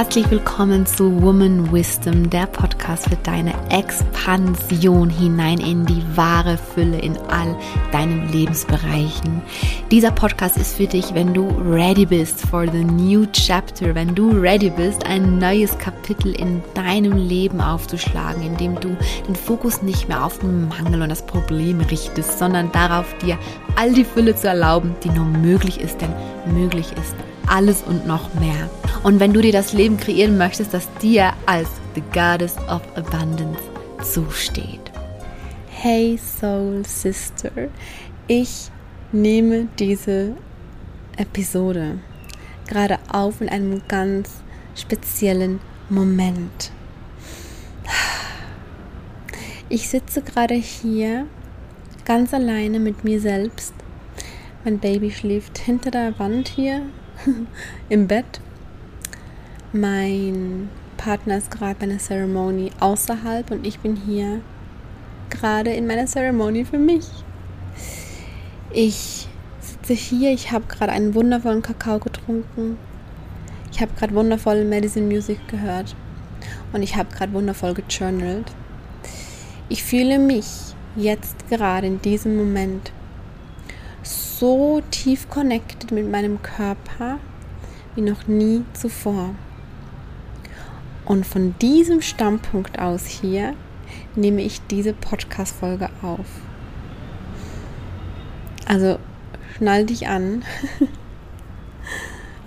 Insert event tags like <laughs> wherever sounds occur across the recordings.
Herzlich willkommen zu Woman Wisdom, der Podcast für deine Expansion hinein in die wahre Fülle in all deinen Lebensbereichen. Dieser Podcast ist für dich, wenn du ready bist for the new chapter, wenn du ready bist, ein neues Kapitel in deinem Leben aufzuschlagen, indem du den Fokus nicht mehr auf den Mangel und das Problem richtest, sondern darauf, dir all die Fülle zu erlauben, die nur möglich ist, denn möglich ist alles und noch mehr. Und wenn du dir das Leben kreieren möchtest, das dir als the Goddess of Abundance zusteht. Hey Soul Sister, ich nehme diese Episode gerade auf in einem ganz speziellen Moment. Ich sitze gerade hier ganz alleine mit mir selbst. Mein Baby schläft hinter der Wand hier <laughs> im Bett. Mein Partner ist gerade bei einer Zeremonie außerhalb und ich bin hier gerade in meiner Zeremonie für mich. Ich sitze hier, ich habe gerade einen wundervollen Kakao getrunken. Ich habe gerade wundervolle Medicine Music gehört und ich habe gerade wundervoll gejournalt. Ich fühle mich jetzt gerade in diesem Moment so tief connected mit meinem Körper wie noch nie zuvor. Und von diesem Standpunkt aus hier nehme ich diese Podcast-Folge auf. Also schnall dich an. <laughs>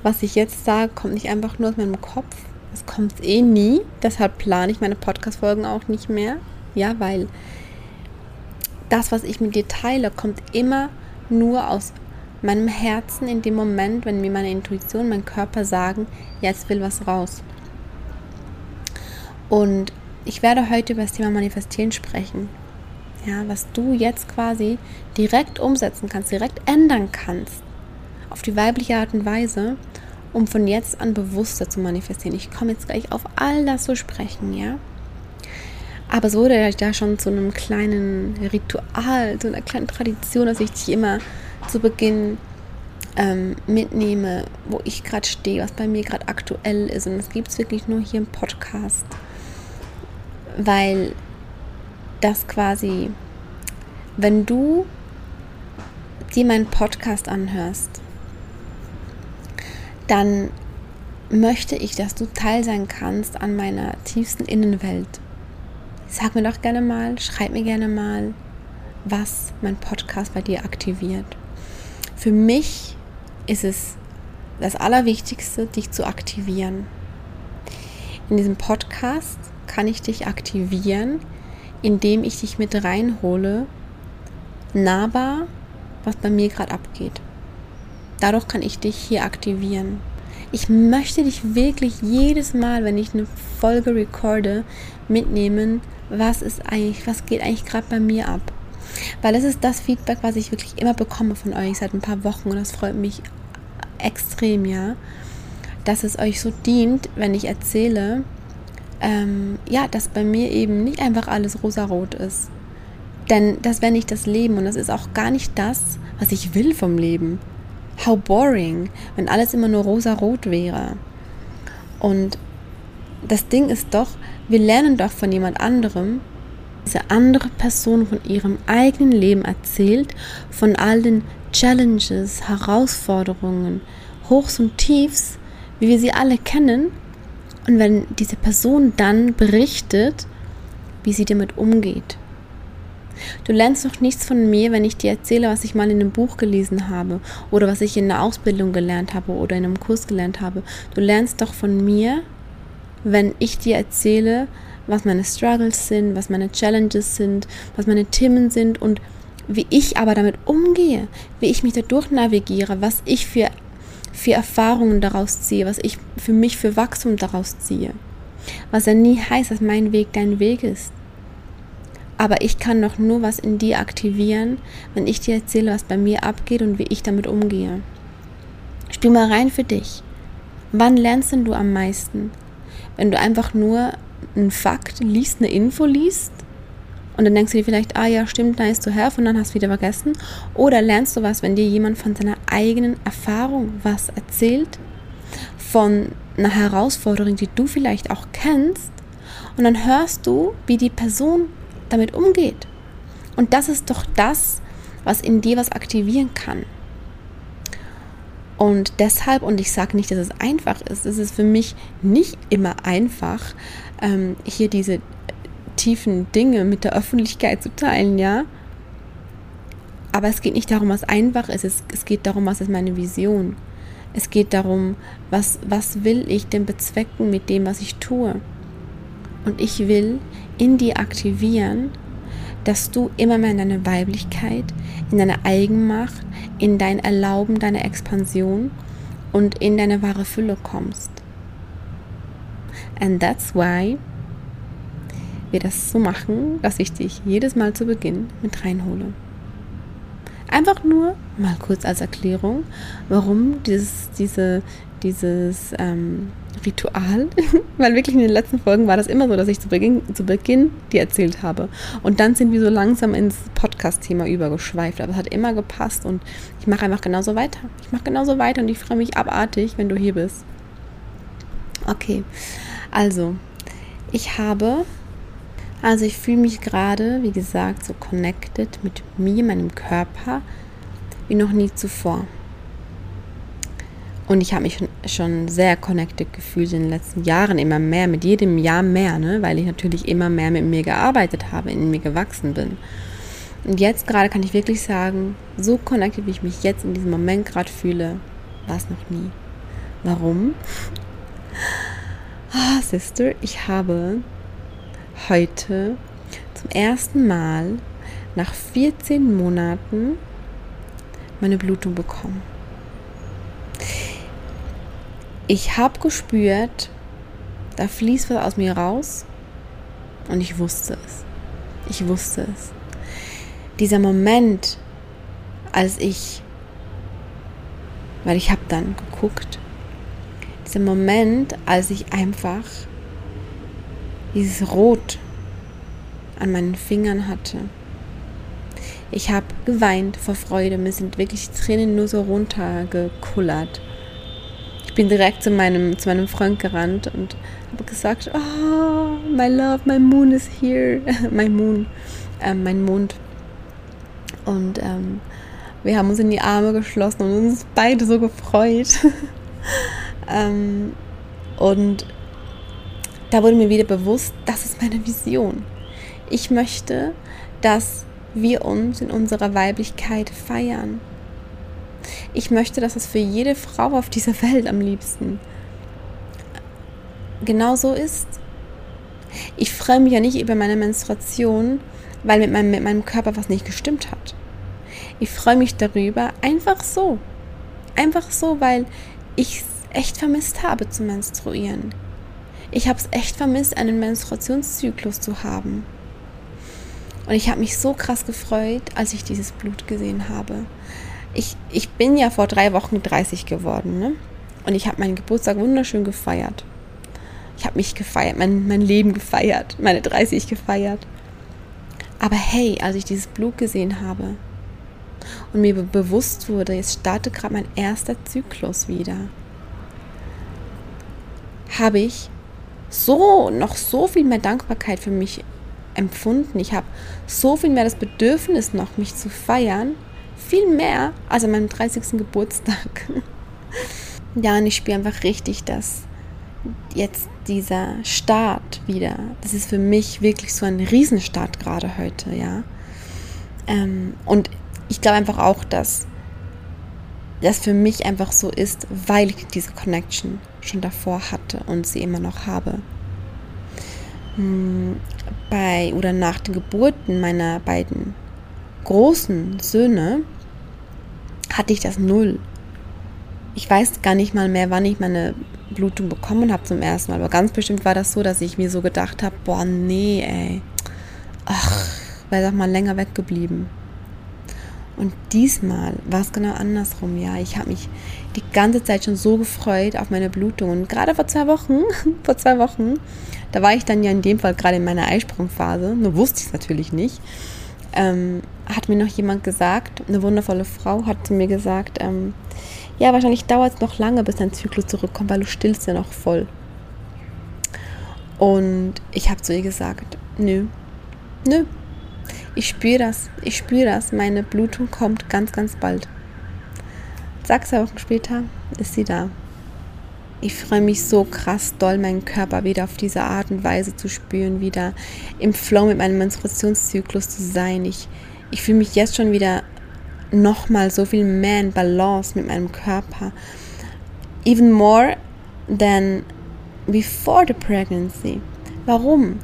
Was ich jetzt sage, kommt nicht einfach nur aus meinem Kopf. Es kommt eh nie. Deshalb plane ich meine Podcast-Folgen auch nicht mehr. Ja, weil das, was ich mit dir teile, kommt immer nur aus meinem Herzen in dem Moment, wenn mir meine Intuition, mein Körper sagen, jetzt will was raus. Und ich werde heute über das Thema Manifestieren sprechen. Ja, was du jetzt quasi direkt umsetzen kannst, direkt ändern kannst. Auf die weibliche Art und Weise, um von jetzt an bewusster zu manifestieren. Ich komme jetzt gleich auf all das zu sprechen, ja. Aber es wurde ja da schon zu einem kleinen Ritual, zu einer kleinen Tradition, dass ich dich immer zu Beginn ähm, mitnehme, wo ich gerade stehe, was bei mir gerade aktuell ist. Und das gibt es wirklich nur hier im Podcast, weil das quasi, wenn du dir meinen Podcast anhörst, dann möchte ich, dass du Teil sein kannst an meiner tiefsten Innenwelt. Sag mir doch gerne mal, schreib mir gerne mal, was mein Podcast bei dir aktiviert. Für mich ist es das Allerwichtigste, dich zu aktivieren. In diesem Podcast kann ich dich aktivieren, indem ich dich mit reinhole, nahbar, was bei mir gerade abgeht. Dadurch kann ich dich hier aktivieren. Ich möchte dich wirklich jedes Mal, wenn ich eine Folge recorde, mitnehmen, was ist eigentlich, was geht eigentlich gerade bei mir ab. Weil das ist das Feedback, was ich wirklich immer bekomme von euch seit ein paar Wochen und das freut mich extrem, ja, dass es euch so dient, wenn ich erzähle, ähm, ja, dass bei mir eben nicht einfach alles rosarot ist. Denn das wäre nicht das Leben und das ist auch gar nicht das, was ich will vom Leben. How boring, wenn alles immer nur rosarot wäre. Und das Ding ist doch, wir lernen doch von jemand anderem, diese andere Person von ihrem eigenen Leben erzählt, von all den Challenges, Herausforderungen, Hochs und Tiefs, wie wir sie alle kennen. Und wenn diese Person dann berichtet, wie sie damit umgeht. Du lernst doch nichts von mir, wenn ich dir erzähle, was ich mal in einem Buch gelesen habe oder was ich in einer Ausbildung gelernt habe oder in einem Kurs gelernt habe. Du lernst doch von mir, wenn ich dir erzähle, was meine Struggles sind, was meine Challenges sind, was meine Themen sind und wie ich aber damit umgehe, wie ich mich dadurch navigiere, was ich für, für Erfahrungen daraus ziehe, was ich für mich für Wachstum daraus ziehe. Was ja nie heißt, dass mein Weg dein Weg ist. Aber ich kann noch nur was in dir aktivieren, wenn ich dir erzähle, was bei mir abgeht und wie ich damit umgehe. Spiel mal rein für dich. Wann lernst denn du am meisten? Wenn du einfach nur einen Fakt liest, eine Info liest und dann denkst du dir vielleicht, ah ja, stimmt, nice to have und dann hast du wieder vergessen. Oder lernst du was, wenn dir jemand von seiner eigenen Erfahrung was erzählt, von einer Herausforderung, die du vielleicht auch kennst, und dann hörst du, wie die Person damit umgeht. Und das ist doch das, was in dir was aktivieren kann. Und deshalb, und ich sage nicht, dass es einfach ist, es ist für mich nicht immer einfach, ähm, hier diese tiefen Dinge mit der Öffentlichkeit zu teilen, ja. Aber es geht nicht darum, was einfach ist, es, es geht darum, was ist meine Vision. Es geht darum, was, was will ich denn bezwecken mit dem, was ich tue. Und ich will in dir aktivieren, dass du immer mehr in deine Weiblichkeit, in deine Eigenmacht, in dein Erlauben, deine Expansion und in deine wahre Fülle kommst. And that's why wir das so machen, dass ich dich jedes Mal zu Beginn mit reinhole. Einfach nur mal kurz als Erklärung, warum dieses, diese, dieses ähm, Ritual, <laughs> weil wirklich in den letzten Folgen war das immer so, dass ich zu Beginn, zu Beginn die erzählt habe. Und dann sind wir so langsam ins Podcast-Thema übergeschweift. Aber es hat immer gepasst und ich mache einfach genauso weiter. Ich mache genauso weiter und ich freue mich abartig, wenn du hier bist. Okay, also, ich habe, also ich fühle mich gerade, wie gesagt, so connected mit mir, meinem Körper, wie noch nie zuvor. Und ich habe mich schon sehr connected gefühlt in den letzten Jahren, immer mehr, mit jedem Jahr mehr, ne? weil ich natürlich immer mehr mit mir gearbeitet habe, in mir gewachsen bin. Und jetzt gerade kann ich wirklich sagen, so connected, wie ich mich jetzt in diesem Moment gerade fühle, war es noch nie. Warum? Ah, Sister, ich habe heute zum ersten Mal nach 14 Monaten meine Blutung bekommen ich habe gespürt, da fließt was aus mir raus und ich wusste es. Ich wusste es. Dieser Moment, als ich, weil ich habe dann geguckt, dieser Moment, als ich einfach dieses Rot an meinen Fingern hatte. Ich habe geweint vor Freude, mir sind wirklich Tränen nur so runtergekullert ich bin direkt zu meinem, zu meinem Freund gerannt und habe gesagt, oh, my love, my moon is here. <laughs> my moon, ähm, mein Mond. Und ähm, wir haben uns in die Arme geschlossen und uns beide so gefreut. <laughs> ähm, und da wurde mir wieder bewusst, das ist meine Vision. Ich möchte, dass wir uns in unserer Weiblichkeit feiern. Ich möchte, dass es für jede Frau auf dieser Welt am liebsten genau so ist. Ich freue mich ja nicht über meine Menstruation, weil mit meinem, mit meinem Körper was nicht gestimmt hat. Ich freue mich darüber einfach so. Einfach so, weil ich es echt vermisst habe zu menstruieren. Ich habe es echt vermisst, einen Menstruationszyklus zu haben. Und ich habe mich so krass gefreut, als ich dieses Blut gesehen habe ich, ich bin ja vor drei Wochen 30 geworden, ne? Und ich habe meinen Geburtstag wunderschön gefeiert. Ich habe mich gefeiert, mein, mein Leben gefeiert, meine 30 gefeiert. Aber hey, als ich dieses Blut gesehen habe und mir bewusst wurde, jetzt startet gerade mein erster Zyklus wieder, habe ich so noch so viel mehr Dankbarkeit für mich empfunden. Ich habe so viel mehr das Bedürfnis noch, mich zu feiern, viel mehr als an meinem 30. Geburtstag. ja, und ich spüre einfach richtig, dass jetzt dieser Start wieder, das ist für mich wirklich so ein Riesenstart gerade heute, ja. Ähm, und ich glaube einfach auch, dass das für mich einfach so ist, weil ich diese Connection schon davor hatte und sie immer noch habe. Hm, bei oder nach den Geburten meiner beiden großen Söhne hatte ich das null. Ich weiß gar nicht mal mehr, wann ich meine Blutung bekommen habe zum ersten Mal. Aber ganz bestimmt war das so, dass ich mir so gedacht habe, boah, nee, ey. Ach, wäre doch mal länger weggeblieben. Und diesmal war es genau andersrum, ja. Ich habe mich die ganze Zeit schon so gefreut auf meine Blutung. Und gerade vor zwei Wochen, <laughs> vor zwei Wochen, da war ich dann ja in dem Fall gerade in meiner Eisprungphase. Nur wusste ich es natürlich nicht ähm, hat mir noch jemand gesagt, eine wundervolle Frau hat zu mir gesagt, ähm, ja, wahrscheinlich dauert es noch lange, bis dein Zyklus zurückkommt, weil du stillst ja noch voll. Und ich habe zu ihr gesagt, nö, nö, ich spüre das, ich spüre das, meine Blutung kommt ganz, ganz bald. Zwei Wochen später ist sie da. Ich freue mich so krass doll, meinen Körper wieder auf diese Art und Weise zu spüren, wieder im Flow mit meinem Menstruationszyklus zu sein. Ich, ich fühle mich jetzt schon wieder nochmal so viel mehr in Balance mit meinem Körper. Even more than before the pregnancy. Warum?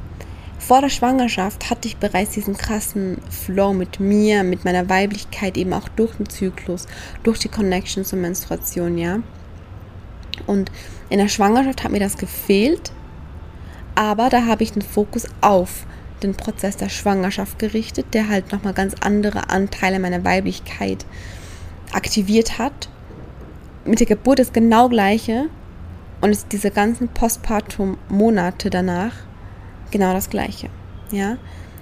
Vor der Schwangerschaft hatte ich bereits diesen krassen Flow mit mir, mit meiner Weiblichkeit, eben auch durch den Zyklus, durch die Connection zur Menstruation, ja. Und in der Schwangerschaft hat mir das gefehlt, aber da habe ich den Fokus auf den Prozess der Schwangerschaft gerichtet, der halt nochmal ganz andere Anteile meiner Weiblichkeit aktiviert hat. Mit der Geburt ist genau gleiche und ist diese ganzen Postpartum-Monate danach genau das Gleiche. Ja,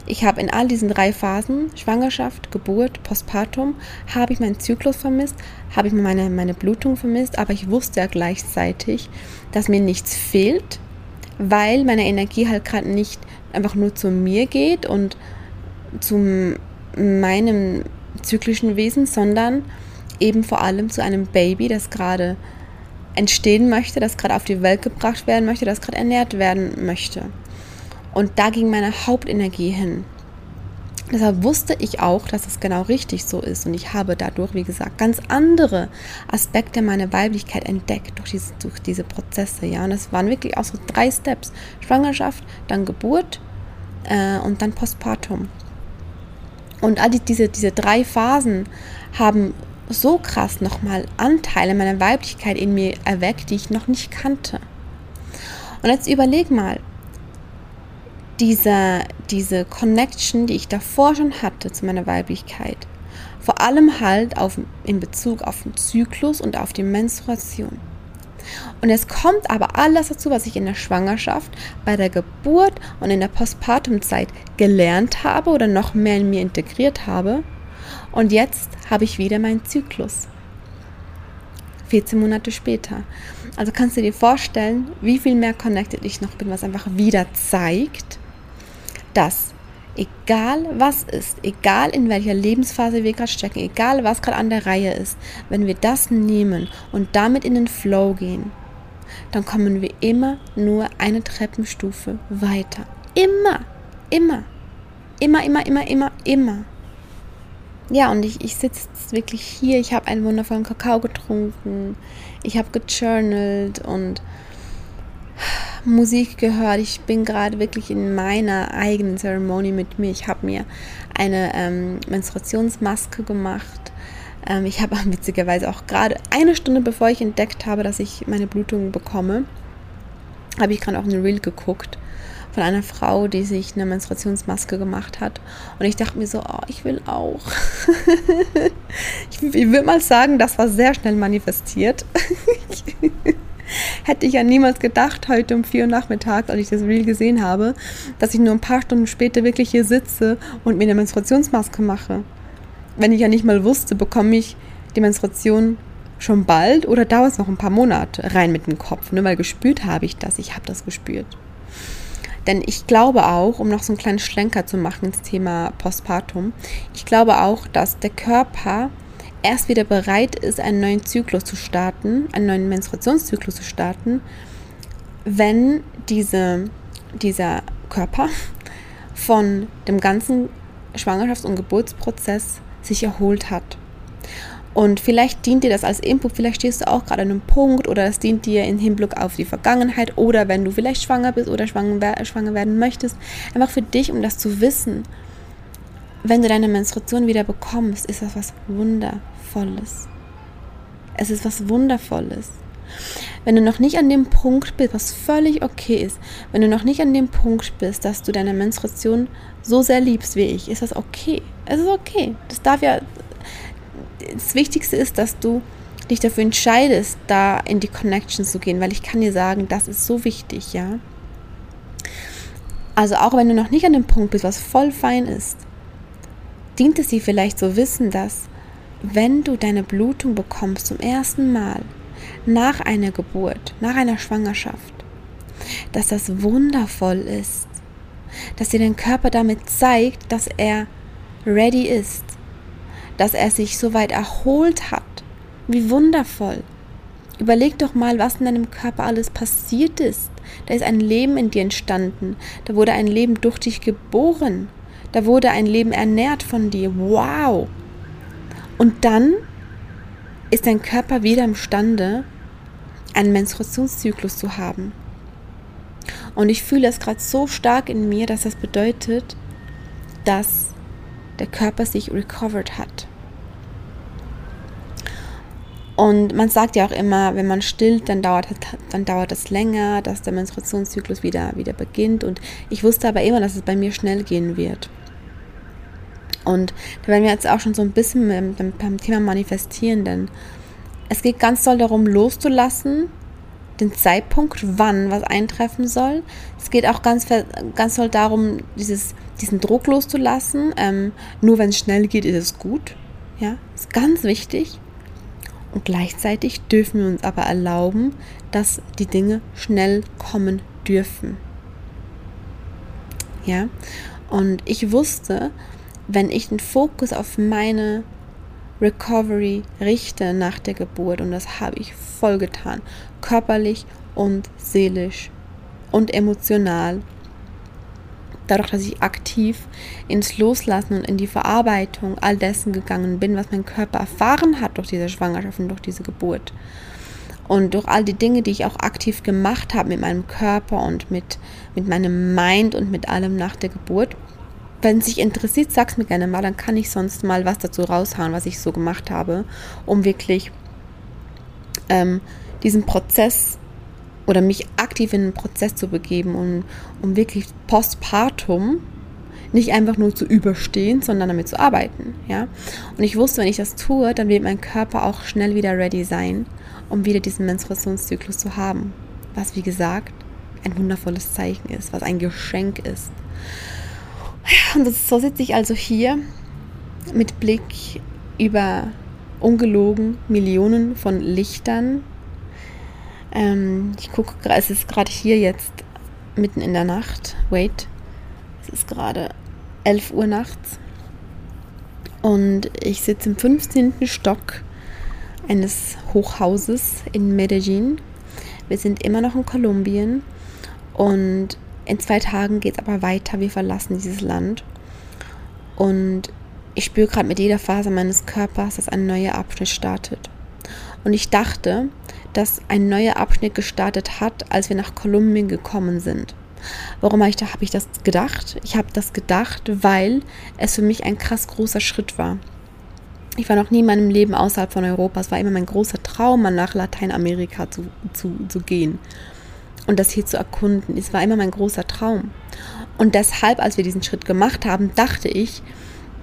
ich habe in all diesen drei Phasen, Schwangerschaft, Geburt, Postpartum, habe ich meinen Zyklus vermisst, habe ich meine, meine Blutung vermisst, aber ich wusste ja gleichzeitig, dass mir nichts fehlt, weil meine Energie halt gerade nicht einfach nur zu mir geht und zu meinem zyklischen Wesen, sondern eben vor allem zu einem Baby, das gerade entstehen möchte, das gerade auf die Welt gebracht werden möchte, das gerade ernährt werden möchte. Und da ging meine Hauptenergie hin. Deshalb wusste ich auch, dass es genau richtig so ist. Und ich habe dadurch, wie gesagt, ganz andere Aspekte meiner Weiblichkeit entdeckt durch diese, durch diese Prozesse. Ja, und es waren wirklich auch so drei Steps: Schwangerschaft, dann Geburt äh, und dann Postpartum. Und all die, diese, diese drei Phasen haben so krass nochmal Anteile meiner Weiblichkeit in mir erweckt, die ich noch nicht kannte. Und jetzt überleg mal, diese, diese Connection, die ich davor schon hatte zu meiner Weiblichkeit, vor allem halt auf, in Bezug auf den Zyklus und auf die Menstruation. Und es kommt aber alles dazu, was ich in der Schwangerschaft, bei der Geburt und in der Postpartumzeit gelernt habe oder noch mehr in mir integriert habe. Und jetzt habe ich wieder meinen Zyklus. 14 Monate später. Also kannst du dir vorstellen, wie viel mehr connected ich noch bin, was einfach wieder zeigt, dass egal was ist, egal in welcher Lebensphase wir gerade stecken, egal was gerade an der Reihe ist, wenn wir das nehmen und damit in den Flow gehen, dann kommen wir immer nur eine Treppenstufe weiter. Immer, immer, immer, immer, immer, immer, immer. Ja, und ich, ich sitze wirklich hier, ich habe einen wundervollen Kakao getrunken, ich habe gejournalt und Musik gehört. Ich bin gerade wirklich in meiner eigenen Zeremonie mit mir. Ich habe mir eine ähm, Menstruationsmaske gemacht. Ähm, ich habe <laughs> witzigerweise auch gerade eine Stunde bevor ich entdeckt habe, dass ich meine Blutungen bekomme, habe ich gerade auch eine Reel geguckt von einer Frau, die sich eine Menstruationsmaske gemacht hat. Und ich dachte mir so, oh, ich will auch. <laughs> ich, ich würde mal sagen, das war sehr schnell manifestiert. <laughs> hätte ich ja niemals gedacht, heute um vier Uhr nachmittags, als ich das Reel gesehen habe, dass ich nur ein paar Stunden später wirklich hier sitze und mir eine Menstruationsmaske mache. Wenn ich ja nicht mal wusste, bekomme ich die Menstruation schon bald oder dauert es noch ein paar Monate rein mit dem Kopf. Nur weil gespürt habe ich das, ich habe das gespürt. Denn ich glaube auch, um noch so einen kleinen Schlenker zu machen ins Thema Postpartum, ich glaube auch, dass der Körper erst wieder bereit ist, einen neuen Zyklus zu starten, einen neuen Menstruationszyklus zu starten, wenn diese, dieser Körper von dem ganzen Schwangerschafts- und Geburtsprozess sich erholt hat. Und vielleicht dient dir das als Input, vielleicht stehst du auch gerade an einem Punkt oder es dient dir im Hinblick auf die Vergangenheit oder wenn du vielleicht schwanger bist oder schwanger, schwanger werden möchtest, einfach für dich, um das zu wissen wenn du deine Menstruation wieder bekommst, ist das was Wundervolles. Es ist was Wundervolles. Wenn du noch nicht an dem Punkt bist, was völlig okay ist, wenn du noch nicht an dem Punkt bist, dass du deine Menstruation so sehr liebst wie ich, ist das okay. Es ist okay. Das darf ja. Das Wichtigste ist, dass du dich dafür entscheidest, da in die Connection zu gehen, weil ich kann dir sagen, das ist so wichtig, ja. Also auch wenn du noch nicht an dem Punkt bist, was voll fein ist, dient es dir vielleicht zu wissen, dass wenn du deine Blutung bekommst zum ersten Mal nach einer Geburt, nach einer Schwangerschaft, dass das wundervoll ist, dass dir dein Körper damit zeigt, dass er ready ist, dass er sich so weit erholt hat. Wie wundervoll. Überleg doch mal, was in deinem Körper alles passiert ist. Da ist ein Leben in dir entstanden. Da wurde ein Leben durch dich geboren. Da wurde ein Leben ernährt von dir. Wow. Und dann ist dein Körper wieder imstande, einen Menstruationszyklus zu haben. Und ich fühle es gerade so stark in mir, dass das bedeutet, dass der Körper sich recovered hat. Und man sagt ja auch immer, wenn man stillt, dann dauert, dann dauert es länger, dass der Menstruationszyklus wieder, wieder beginnt. Und ich wusste aber immer, dass es bei mir schnell gehen wird. Und da werden wir jetzt auch schon so ein bisschen beim, beim Thema Manifestieren, denn es geht ganz doll darum, loszulassen, den Zeitpunkt, wann was eintreffen soll. Es geht auch ganz, ganz doll darum, dieses, diesen Druck loszulassen. Ähm, nur wenn es schnell geht, ist es gut. Ja, ist ganz wichtig. Und gleichzeitig dürfen wir uns aber erlauben, dass die Dinge schnell kommen dürfen. Ja, und ich wusste, wenn ich den Fokus auf meine Recovery richte nach der Geburt, und das habe ich voll getan, körperlich und seelisch und emotional, dadurch, dass ich aktiv ins Loslassen und in die Verarbeitung all dessen gegangen bin, was mein Körper erfahren hat durch diese Schwangerschaft und durch diese Geburt. Und durch all die Dinge, die ich auch aktiv gemacht habe mit meinem Körper und mit, mit meinem Mind und mit allem nach der Geburt. Wenn es sich interessiert, sag's mir gerne mal, dann kann ich sonst mal was dazu raushauen, was ich so gemacht habe, um wirklich ähm, diesen Prozess oder mich aktiv in den Prozess zu begeben, um, um wirklich postpartum nicht einfach nur zu überstehen, sondern damit zu arbeiten. Ja? Und ich wusste, wenn ich das tue, dann wird mein Körper auch schnell wieder ready sein, um wieder diesen Menstruationszyklus zu haben. Was, wie gesagt, ein wundervolles Zeichen ist, was ein Geschenk ist. Und das, so sitze ich also hier mit Blick über ungelogen Millionen von Lichtern ähm, ich gucke, es ist gerade hier jetzt mitten in der Nacht. Wait, es ist gerade 11 Uhr nachts. Und ich sitze im 15. Stock eines Hochhauses in Medellin. Wir sind immer noch in Kolumbien und in zwei Tagen geht es aber weiter. Wir verlassen dieses Land. Und ich spüre gerade mit jeder Phase meines Körpers, dass ein neuer Abschnitt startet. Und ich dachte, dass ein neuer Abschnitt gestartet hat, als wir nach Kolumbien gekommen sind. Warum habe ich, da, habe ich das gedacht? Ich habe das gedacht, weil es für mich ein krass großer Schritt war. Ich war noch nie in meinem Leben außerhalb von Europa. Es war immer mein großer Traum, mal nach Lateinamerika zu, zu, zu gehen und das hier zu erkunden. Es war immer mein großer Traum. Und deshalb, als wir diesen Schritt gemacht haben, dachte ich,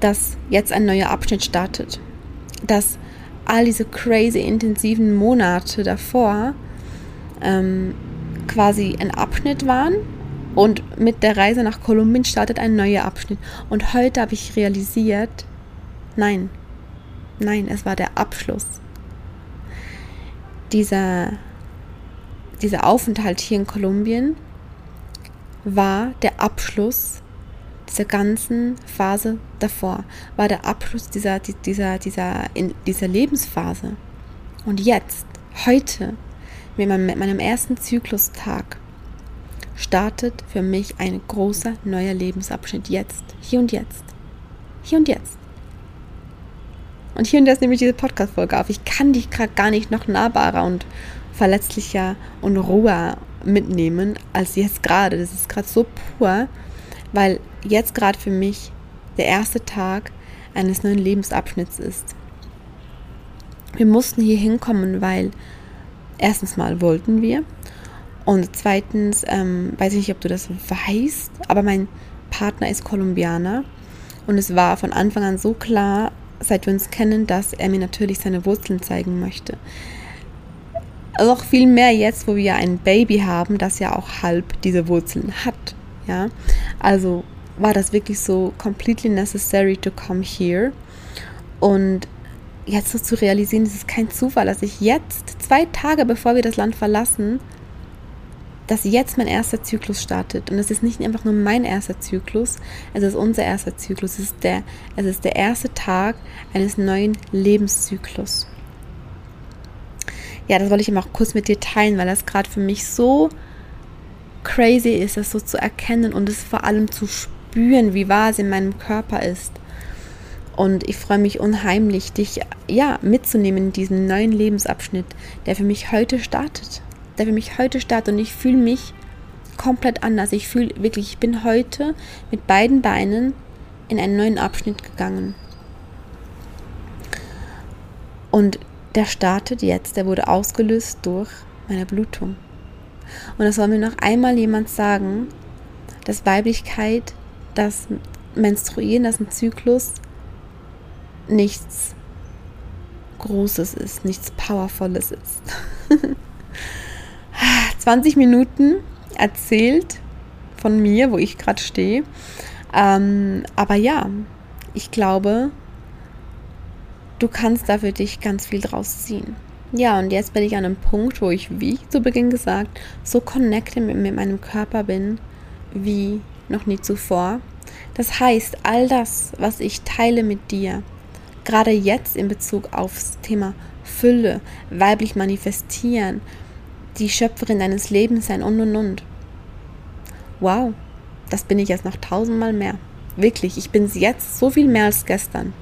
dass jetzt ein neuer Abschnitt startet. Dass all diese crazy intensiven Monate davor ähm, quasi ein Abschnitt waren und mit der Reise nach Kolumbien startet ein neuer Abschnitt. Und heute habe ich realisiert, nein, nein, es war der Abschluss. Dieser, dieser Aufenthalt hier in Kolumbien war der Abschluss dieser ganzen Phase davor war der Abschluss dieser, dieser, dieser, in dieser Lebensphase. Und jetzt, heute, mit meinem, ersten Zyklustag, startet für mich ein großer neuer Lebensabschnitt. Jetzt, hier und jetzt. Hier und jetzt. Und hier und jetzt nehme ich diese Podcast-Folge auf. Ich kann dich gerade gar nicht noch nahbarer und verletzlicher und roher mitnehmen als jetzt gerade. Das ist gerade so pur, weil jetzt gerade für mich der erste Tag eines neuen Lebensabschnitts ist. Wir mussten hier hinkommen, weil erstens mal wollten wir und zweitens, ähm, weiß ich nicht, ob du das weißt, aber mein Partner ist Kolumbianer und es war von Anfang an so klar, seit wir uns kennen, dass er mir natürlich seine Wurzeln zeigen möchte. Auch viel mehr jetzt, wo wir ein Baby haben, das ja auch halb diese Wurzeln hat. Ja, also war das wirklich so completely necessary to come here. Und jetzt so zu realisieren, es ist kein Zufall, dass ich jetzt, zwei Tage bevor wir das Land verlassen, dass jetzt mein erster Zyklus startet. Und es ist nicht einfach nur mein erster Zyklus, es ist unser erster Zyklus. Es ist der, es ist der erste Tag eines neuen Lebenszyklus. Ja, das wollte ich immer auch kurz mit dir teilen, weil das gerade für mich so crazy ist, das so zu erkennen und es vor allem zu spüren, wie wahr es in meinem Körper ist. Und ich freue mich unheimlich, dich ja mitzunehmen in diesen neuen Lebensabschnitt, der für mich heute startet der für mich heute startet und ich fühle mich komplett anders. Ich fühle wirklich, ich bin heute mit beiden Beinen in einen neuen Abschnitt gegangen. Und der startet jetzt, der wurde ausgelöst durch meine Blutung. Und das soll mir noch einmal jemand sagen, dass Weiblichkeit, das Menstruieren, das ein Zyklus nichts Großes ist, nichts Powervolles ist. <laughs> 20 Minuten erzählt von mir, wo ich gerade stehe. Ähm, aber ja, ich glaube, du kannst da für dich ganz viel draus ziehen. Ja, und jetzt bin ich an einem Punkt, wo ich, wie zu Beginn gesagt, so connected mit, mit meinem Körper bin wie noch nie zuvor. Das heißt, all das, was ich teile mit dir, gerade jetzt in Bezug aufs Thema Fülle, weiblich manifestieren, die Schöpferin deines Lebens sein und und und. Wow, das bin ich jetzt noch tausendmal mehr. Wirklich, ich bin jetzt so viel mehr als gestern.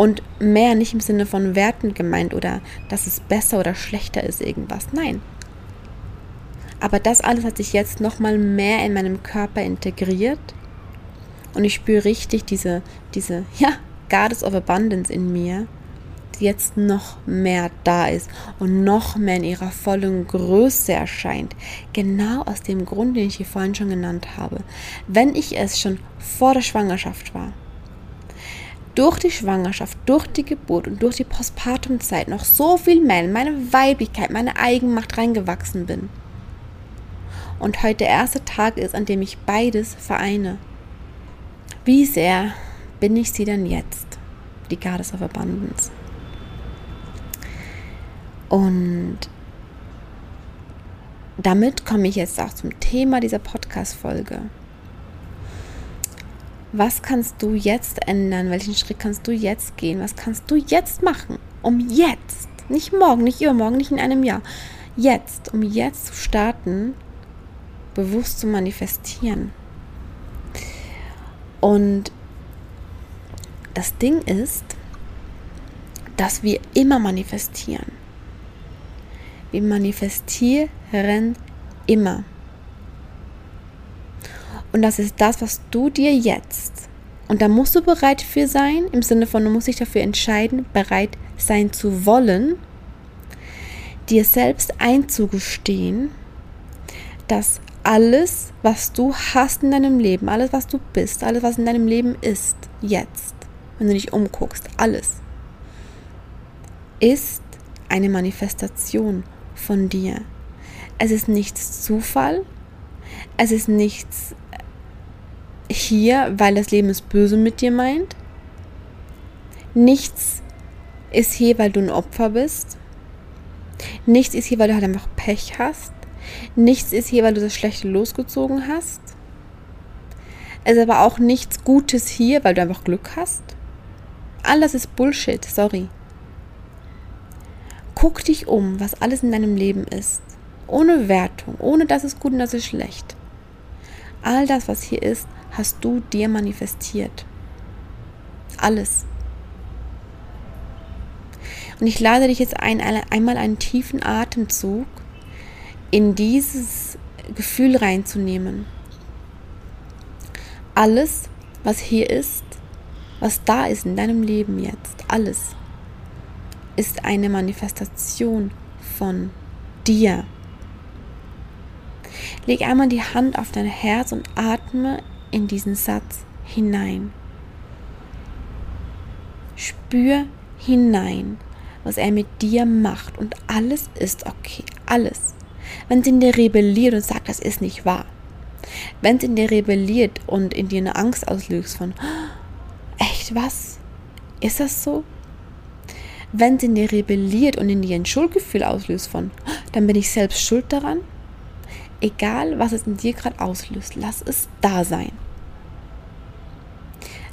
Und mehr nicht im Sinne von Werten gemeint oder dass es besser oder schlechter ist, irgendwas. Nein. Aber das alles hat sich jetzt nochmal mehr in meinem Körper integriert. Und ich spüre richtig diese, diese, ja, Goddess of Abundance in mir, jetzt noch mehr da ist und noch mehr in ihrer vollen Größe erscheint. Genau aus dem Grund, den ich hier vorhin schon genannt habe. Wenn ich es schon vor der Schwangerschaft war, durch die Schwangerschaft, durch die Geburt und durch die Postpartumzeit noch so viel mehr in meine Weiblichkeit, meine Eigenmacht reingewachsen bin. Und heute der erste Tag ist, an dem ich beides vereine. Wie sehr bin ich sie denn jetzt? Die Goddess of Abundance. Und damit komme ich jetzt auch zum Thema dieser Podcast-Folge. Was kannst du jetzt ändern? Welchen Schritt kannst du jetzt gehen? Was kannst du jetzt machen, um jetzt, nicht morgen, nicht übermorgen, nicht in einem Jahr, jetzt, um jetzt zu starten, bewusst zu manifestieren? Und das Ding ist, dass wir immer manifestieren. Wir manifestieren immer. Und das ist das, was du dir jetzt, und da musst du bereit für sein, im Sinne von, du musst dich dafür entscheiden, bereit sein zu wollen, dir selbst einzugestehen, dass alles, was du hast in deinem Leben, alles, was du bist, alles, was in deinem Leben ist, jetzt, wenn du dich umguckst, alles, ist eine Manifestation von dir. Es ist nichts Zufall. Es ist nichts hier, weil das Leben es böse mit dir meint. Nichts ist hier, weil du ein Opfer bist. Nichts ist hier, weil du halt einfach Pech hast. Nichts ist hier, weil du das Schlechte losgezogen hast. Es ist aber auch nichts Gutes hier, weil du einfach Glück hast. Alles ist Bullshit, sorry. Guck dich um, was alles in deinem Leben ist. Ohne Wertung, ohne das ist gut und das ist schlecht. All das, was hier ist, hast du dir manifestiert. Alles. Und ich lade dich jetzt ein, einmal einen tiefen Atemzug in dieses Gefühl reinzunehmen. Alles, was hier ist, was da ist in deinem Leben jetzt, alles ist eine Manifestation von dir. Leg einmal die Hand auf dein Herz und atme in diesen Satz hinein. Spür hinein, was er mit dir macht und alles ist okay, alles. Wenn es in dir rebelliert und sagt, das ist nicht wahr. Wenn es in dir rebelliert und in dir eine Angst auslöst von, echt was? Ist das so? Wenn sie in dir rebelliert und in dir ein Schuldgefühl auslöst von, dann bin ich selbst schuld daran. Egal, was es in dir gerade auslöst, lass es da sein.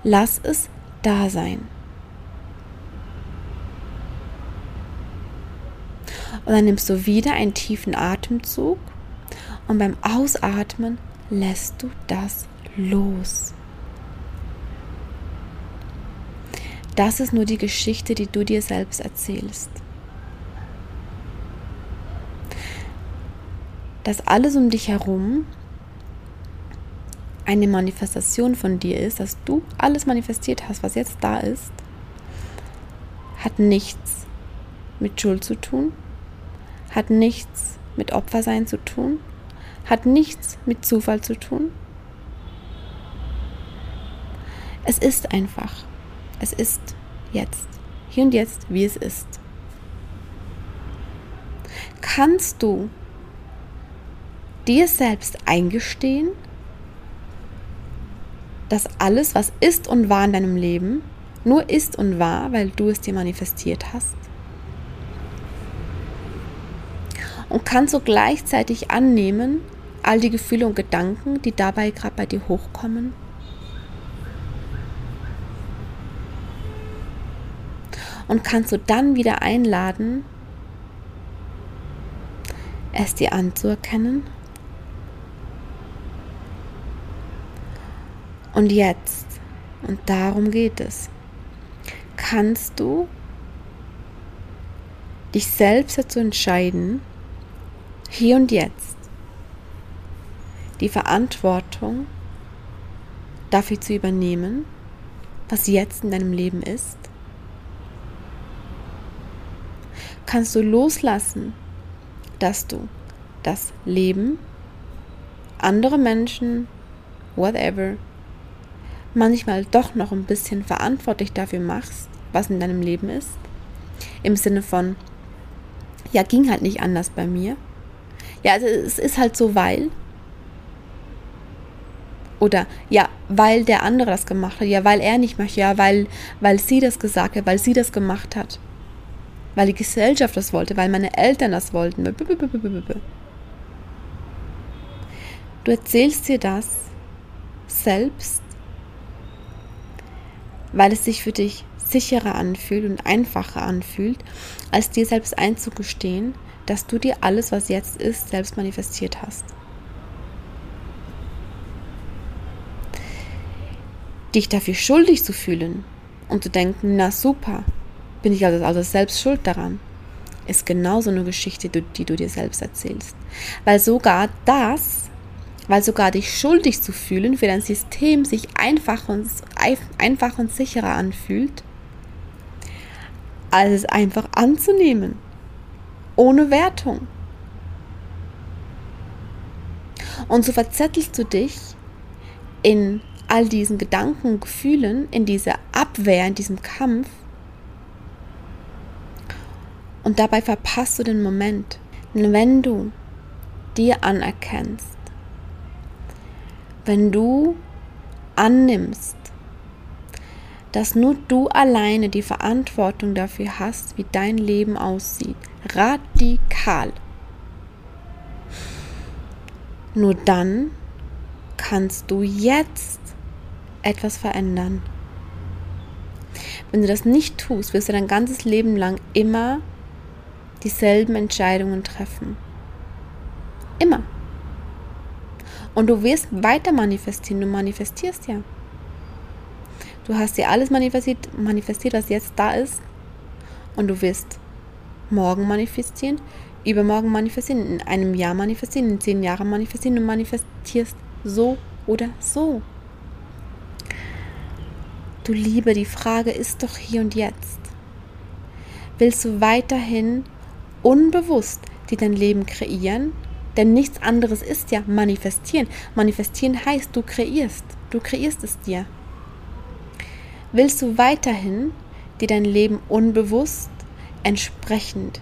Lass es da sein. Und dann nimmst du wieder einen tiefen Atemzug und beim Ausatmen lässt du das los. Das ist nur die Geschichte, die du dir selbst erzählst. Dass alles um dich herum eine Manifestation von dir ist, dass du alles manifestiert hast, was jetzt da ist, hat nichts mit Schuld zu tun, hat nichts mit Opfersein zu tun, hat nichts mit Zufall zu tun. Es ist einfach. Es ist jetzt. Hier und jetzt, wie es ist. Kannst du dir selbst eingestehen, dass alles, was ist und war in deinem Leben, nur ist und war, weil du es dir manifestiert hast? Und kannst du gleichzeitig annehmen, all die Gefühle und Gedanken, die dabei gerade bei dir hochkommen? Und kannst du dann wieder einladen, es dir anzuerkennen? Und jetzt, und darum geht es, kannst du dich selbst dazu entscheiden, hier und jetzt die Verantwortung dafür zu übernehmen, was jetzt in deinem Leben ist? Kannst du loslassen, dass du das Leben, andere Menschen, whatever, manchmal doch noch ein bisschen verantwortlich dafür machst, was in deinem Leben ist? Im Sinne von, ja, ging halt nicht anders bei mir. Ja, also es ist halt so, weil, oder ja, weil der andere das gemacht hat, ja, weil er nicht möchte, ja, weil, weil sie das gesagt hat, weil sie das gemacht hat. Weil die Gesellschaft das wollte, weil meine Eltern das wollten. Du erzählst dir das selbst, weil es sich für dich sicherer anfühlt und einfacher anfühlt, als dir selbst einzugestehen, dass du dir alles, was jetzt ist, selbst manifestiert hast. dich dafür schuldig zu fühlen und zu denken, na super, bin ich also, also selbst schuld daran, ist genauso eine Geschichte, die, die du dir selbst erzählst. Weil sogar das, weil sogar dich schuldig zu fühlen für dein System sich einfach und, einfach und sicherer anfühlt, als es einfach anzunehmen, ohne Wertung. Und so verzettelst du dich in all diesen Gedanken und Gefühlen, in dieser Abwehr, in diesem Kampf. Und dabei verpasst du den Moment. Wenn du dir anerkennst, wenn du annimmst, dass nur du alleine die Verantwortung dafür hast, wie dein Leben aussieht, radikal, nur dann kannst du jetzt etwas verändern. Wenn du das nicht tust, wirst du dein ganzes Leben lang immer dieselben Entscheidungen treffen. Immer. Und du wirst weiter manifestieren. Du manifestierst ja. Du hast dir alles manifestiert, manifestiert, was jetzt da ist. Und du wirst morgen manifestieren, übermorgen manifestieren, in einem Jahr manifestieren, in zehn Jahren manifestieren. Du manifestierst so oder so. Du Liebe, die Frage ist doch hier und jetzt. Willst du weiterhin unbewusst dir dein Leben kreieren? Denn nichts anderes ist ja manifestieren. Manifestieren heißt, du kreierst. Du kreierst es dir. Willst du weiterhin dir dein Leben unbewusst entsprechend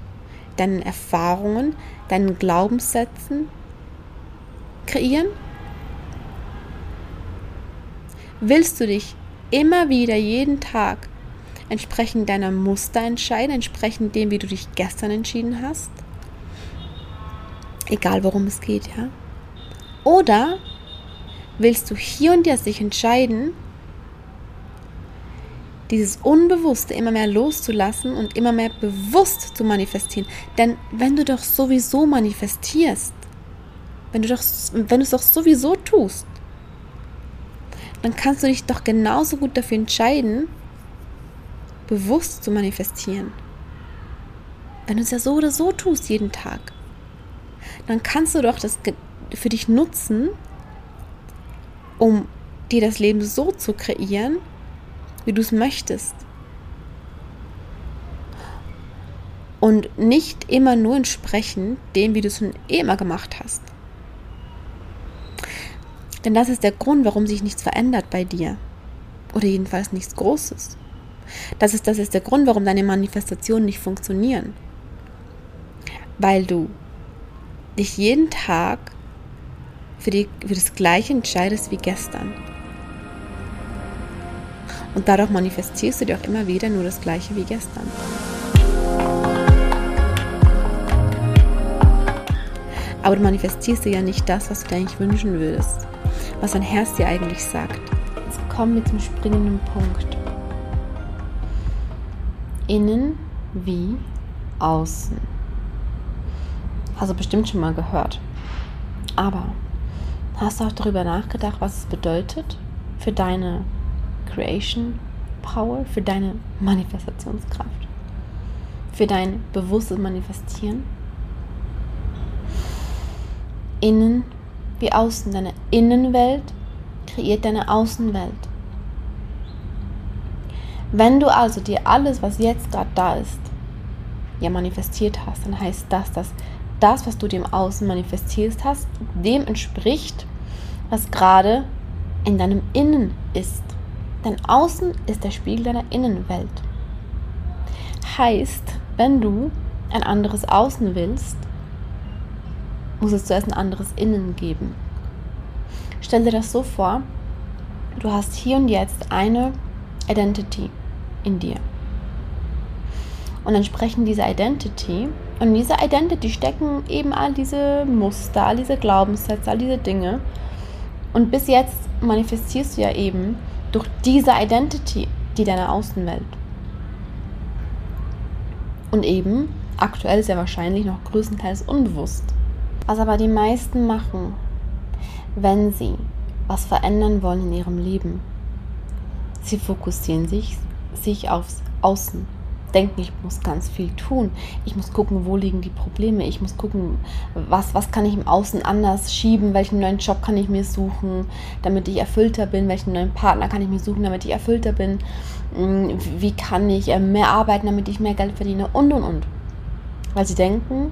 deinen Erfahrungen, deinen Glaubenssätzen kreieren? Willst du dich immer wieder jeden Tag entsprechend deiner Muster entscheiden, entsprechend dem, wie du dich gestern entschieden hast? Egal worum es geht, ja? Oder willst du hier und jetzt sich entscheiden, dieses Unbewusste immer mehr loszulassen und immer mehr bewusst zu manifestieren. Denn wenn du doch sowieso manifestierst, wenn du, doch, wenn du es doch sowieso tust, dann kannst du dich doch genauso gut dafür entscheiden, bewusst zu manifestieren. Wenn du es ja so oder so tust jeden Tag, dann kannst du doch das für dich nutzen, um dir das Leben so zu kreieren, wie du es möchtest. Und nicht immer nur entsprechend dem, wie du es schon eh immer gemacht hast. Denn das ist der Grund, warum sich nichts verändert bei dir. Oder jedenfalls nichts Großes. Das ist, das ist der Grund, warum deine Manifestationen nicht funktionieren. Weil du dich jeden Tag für, die, für das Gleiche entscheidest wie gestern. Und dadurch manifestierst du dir auch immer wieder nur das Gleiche wie gestern. Aber du manifestierst dir ja nicht das, was du dir eigentlich wünschen würdest, was dein Herz dir eigentlich sagt. Jetzt kommen wir zum springenden Punkt. Innen wie außen. Hast du bestimmt schon mal gehört. Aber hast du auch darüber nachgedacht, was es bedeutet für deine Creation Power, für deine Manifestationskraft, für dein bewusstes Manifestieren. Innen wie außen. Deine Innenwelt kreiert deine Außenwelt. Wenn du also dir alles, was jetzt gerade da ist, ja manifestiert hast, dann heißt das, dass das, was du im Außen manifestierst hast, dem entspricht, was gerade in deinem Innen ist. Dein Außen ist der Spiegel deiner Innenwelt. Heißt, wenn du ein anderes Außen willst, muss es zuerst ein anderes Innen geben. Stell dir das so vor, du hast hier und jetzt eine Identity in dir. Und entsprechend dieser Identity, und in dieser Identity stecken eben all diese Muster, all diese Glaubenssätze, all diese Dinge. Und bis jetzt manifestierst du ja eben durch diese Identity, die deine Außenwelt. Und eben, aktuell sehr wahrscheinlich noch größtenteils unbewusst. Was aber die meisten machen, wenn sie was verändern wollen in ihrem Leben, sie fokussieren sich, sich aufs Außen denken, ich muss ganz viel tun. Ich muss gucken, wo liegen die Probleme. Ich muss gucken, was, was kann ich im Außen anders schieben, welchen neuen Job kann ich mir suchen, damit ich erfüllter bin, welchen neuen Partner kann ich mir suchen, damit ich erfüllter bin. Mm, wie kann ich äh, mehr arbeiten, damit ich mehr Geld verdiene und und und. Weil sie denken,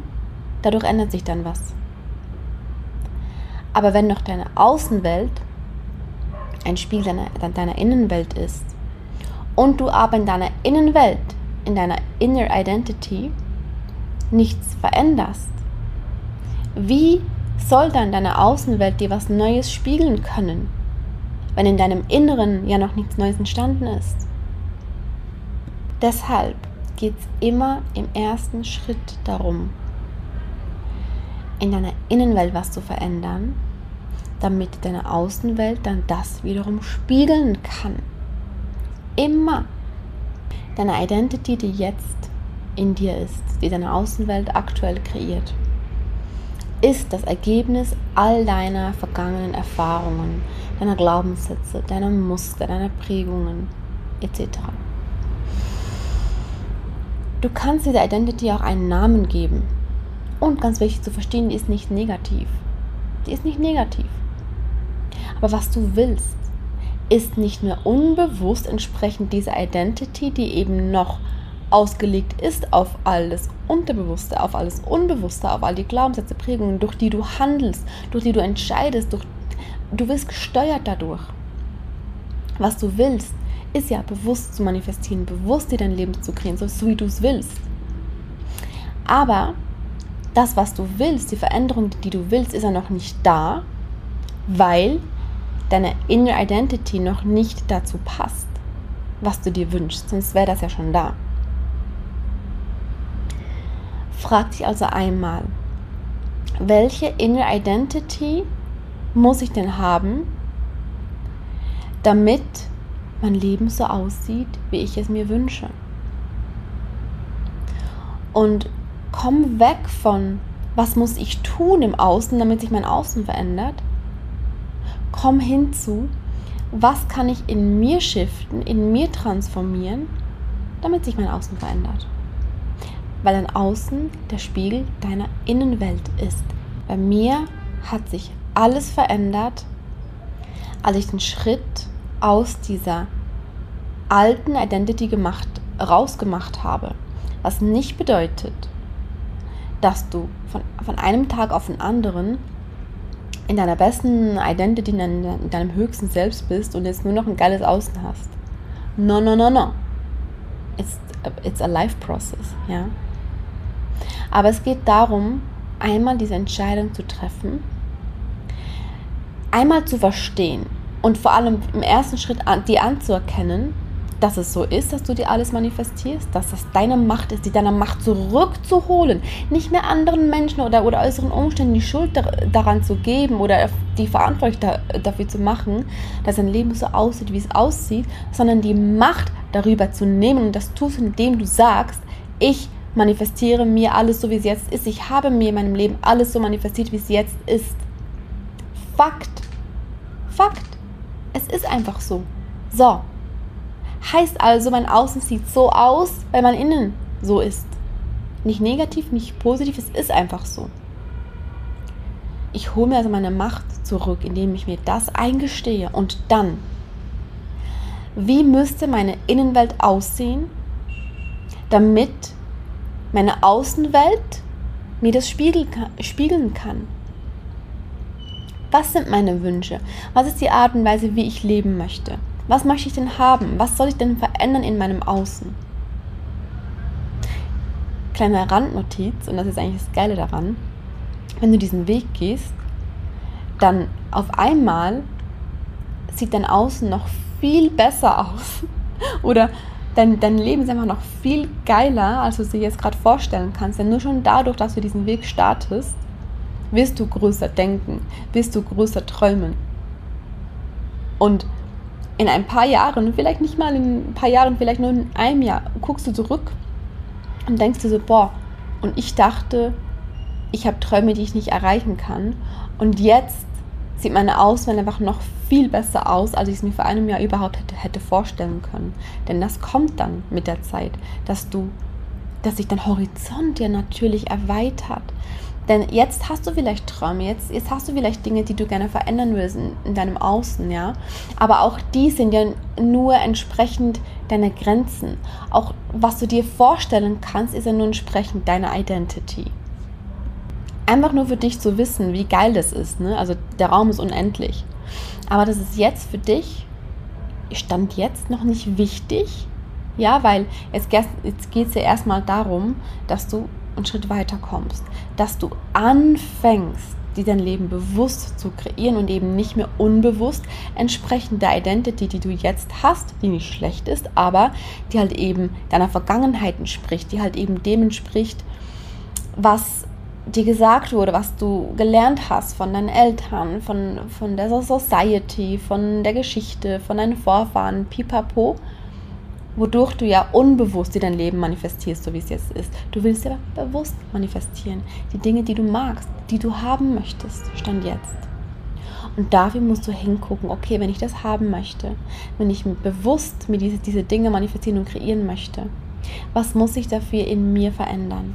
dadurch ändert sich dann was. Aber wenn doch deine Außenwelt ein Spiegel deiner, deiner Innenwelt ist und du aber in deiner Innenwelt in deiner Inner Identity nichts veränderst, wie soll dann deine Außenwelt dir was Neues spiegeln können, wenn in deinem Inneren ja noch nichts Neues entstanden ist? Deshalb geht es immer im ersten Schritt darum, in deiner Innenwelt was zu verändern, damit deine Außenwelt dann das wiederum spiegeln kann. Immer deine Identity, die jetzt in dir ist, die deine Außenwelt aktuell kreiert, ist das Ergebnis all deiner vergangenen Erfahrungen, deiner Glaubenssätze, deiner Muster, deiner Prägungen etc. Du kannst dieser Identity auch einen Namen geben. Und ganz wichtig zu verstehen, die ist nicht negativ. Die ist nicht negativ. Aber was du willst, ist nicht mehr unbewusst entsprechend dieser Identity, die eben noch ausgelegt ist auf alles Unterbewusste, auf alles Unbewusste, auf all die Glaubenssätze, Prägungen, durch die du handelst, durch die du entscheidest, durch, du wirst gesteuert dadurch. Was du willst, ist ja bewusst zu manifestieren, bewusst dir dein Leben zu kreieren, so, so wie du es willst. Aber das, was du willst, die Veränderung, die du willst, ist ja noch nicht da, weil deine Inner Identity noch nicht dazu passt. was du dir wünschst, sonst wäre das ja schon da. Frag dich also einmal, welche Inner Identity muss ich denn haben, damit mein Leben so aussieht, wie ich es mir wünsche? Und komm weg von, was muss ich tun im Außen, damit sich mein Außen verändert. Komm hinzu, was kann ich in mir shiften, in mir transformieren, damit sich mein Außen verändert. Weil ein Außen der Spiegel deiner Innenwelt ist. Bei mir hat sich alles verändert, als ich den Schritt aus dieser alten Identity gemacht, rausgemacht habe. Was nicht bedeutet, dass du von, von einem Tag auf den anderen in deiner besten Identity, in, in deinem höchsten Selbst bist und jetzt nur noch ein geiles Außen hast. No, no, no, no. It's, it's a life process, ja. Aber es geht darum, einmal diese Entscheidung zu treffen, einmal zu verstehen und vor allem im ersten Schritt die anzuerkennen, dass es so ist, dass du dir alles manifestierst, dass das deine Macht ist, die deiner Macht zurückzuholen, nicht mehr anderen Menschen oder, oder äußeren Umständen die Schuld daran zu geben oder die Verantwortung da, dafür zu machen, dass dein Leben so aussieht, wie es aussieht, sondern die Macht darüber zu nehmen und das tust, indem du sagst, ich manifestiere mir alles so, wie es jetzt ist. Ich habe mir in meinem Leben alles so manifestiert, wie es jetzt ist. Fakt. Fakt. Es ist einfach so. So, Heißt also, mein Außen sieht so aus, weil mein Innen so ist. Nicht negativ, nicht positiv, es ist einfach so. Ich hole mir also meine Macht zurück, indem ich mir das eingestehe. Und dann, wie müsste meine Innenwelt aussehen, damit meine Außenwelt mir das spiegeln kann? Was sind meine Wünsche? Was ist die Art und Weise, wie ich leben möchte? Was möchte ich denn haben? Was soll ich denn verändern in meinem Außen? Kleine Randnotiz, und das ist eigentlich das Geile daran, wenn du diesen Weg gehst, dann auf einmal sieht dein Außen noch viel besser aus. <laughs> Oder dein, dein Leben ist einfach noch viel geiler, als du es dir jetzt gerade vorstellen kannst. Denn nur schon dadurch, dass du diesen Weg startest, wirst du größer denken, wirst du größer träumen. Und in ein paar Jahren, vielleicht nicht mal in ein paar Jahren, vielleicht nur in einem Jahr, guckst du zurück und denkst dir so, boah, und ich dachte, ich habe Träume, die ich nicht erreichen kann. Und jetzt sieht meine Auswahl einfach noch viel besser aus, als ich es mir vor einem Jahr überhaupt hätte, hätte vorstellen können. Denn das kommt dann mit der Zeit, dass du, dass sich dein Horizont ja natürlich erweitert, denn jetzt hast du vielleicht Träume, jetzt, jetzt hast du vielleicht Dinge, die du gerne verändern willst in, in deinem Außen, ja. Aber auch die sind ja nur entsprechend deiner Grenzen. Auch was du dir vorstellen kannst, ist ja nur entsprechend deiner Identity. Einfach nur für dich zu wissen, wie geil das ist. Ne? Also der Raum ist unendlich. Aber das ist jetzt für dich, stand jetzt noch nicht wichtig. Ja, weil jetzt, jetzt geht es ja erstmal darum, dass du einen Schritt weiter kommst, dass du anfängst, dir dein Leben bewusst zu kreieren und eben nicht mehr unbewusst entsprechend der Identity, die du jetzt hast, die nicht schlecht ist, aber die halt eben deiner Vergangenheit entspricht, die halt eben dem entspricht, was dir gesagt wurde, was du gelernt hast von deinen Eltern, von, von der Society, von der Geschichte, von deinen Vorfahren, pipapo wodurch du ja unbewusst dir dein Leben manifestierst, so wie es jetzt ist. Du willst ja bewusst manifestieren. Die Dinge, die du magst, die du haben möchtest, stand jetzt. Und dafür musst du hingucken, okay, wenn ich das haben möchte, wenn ich bewusst mir diese, diese Dinge manifestieren und kreieren möchte, was muss ich dafür in mir verändern?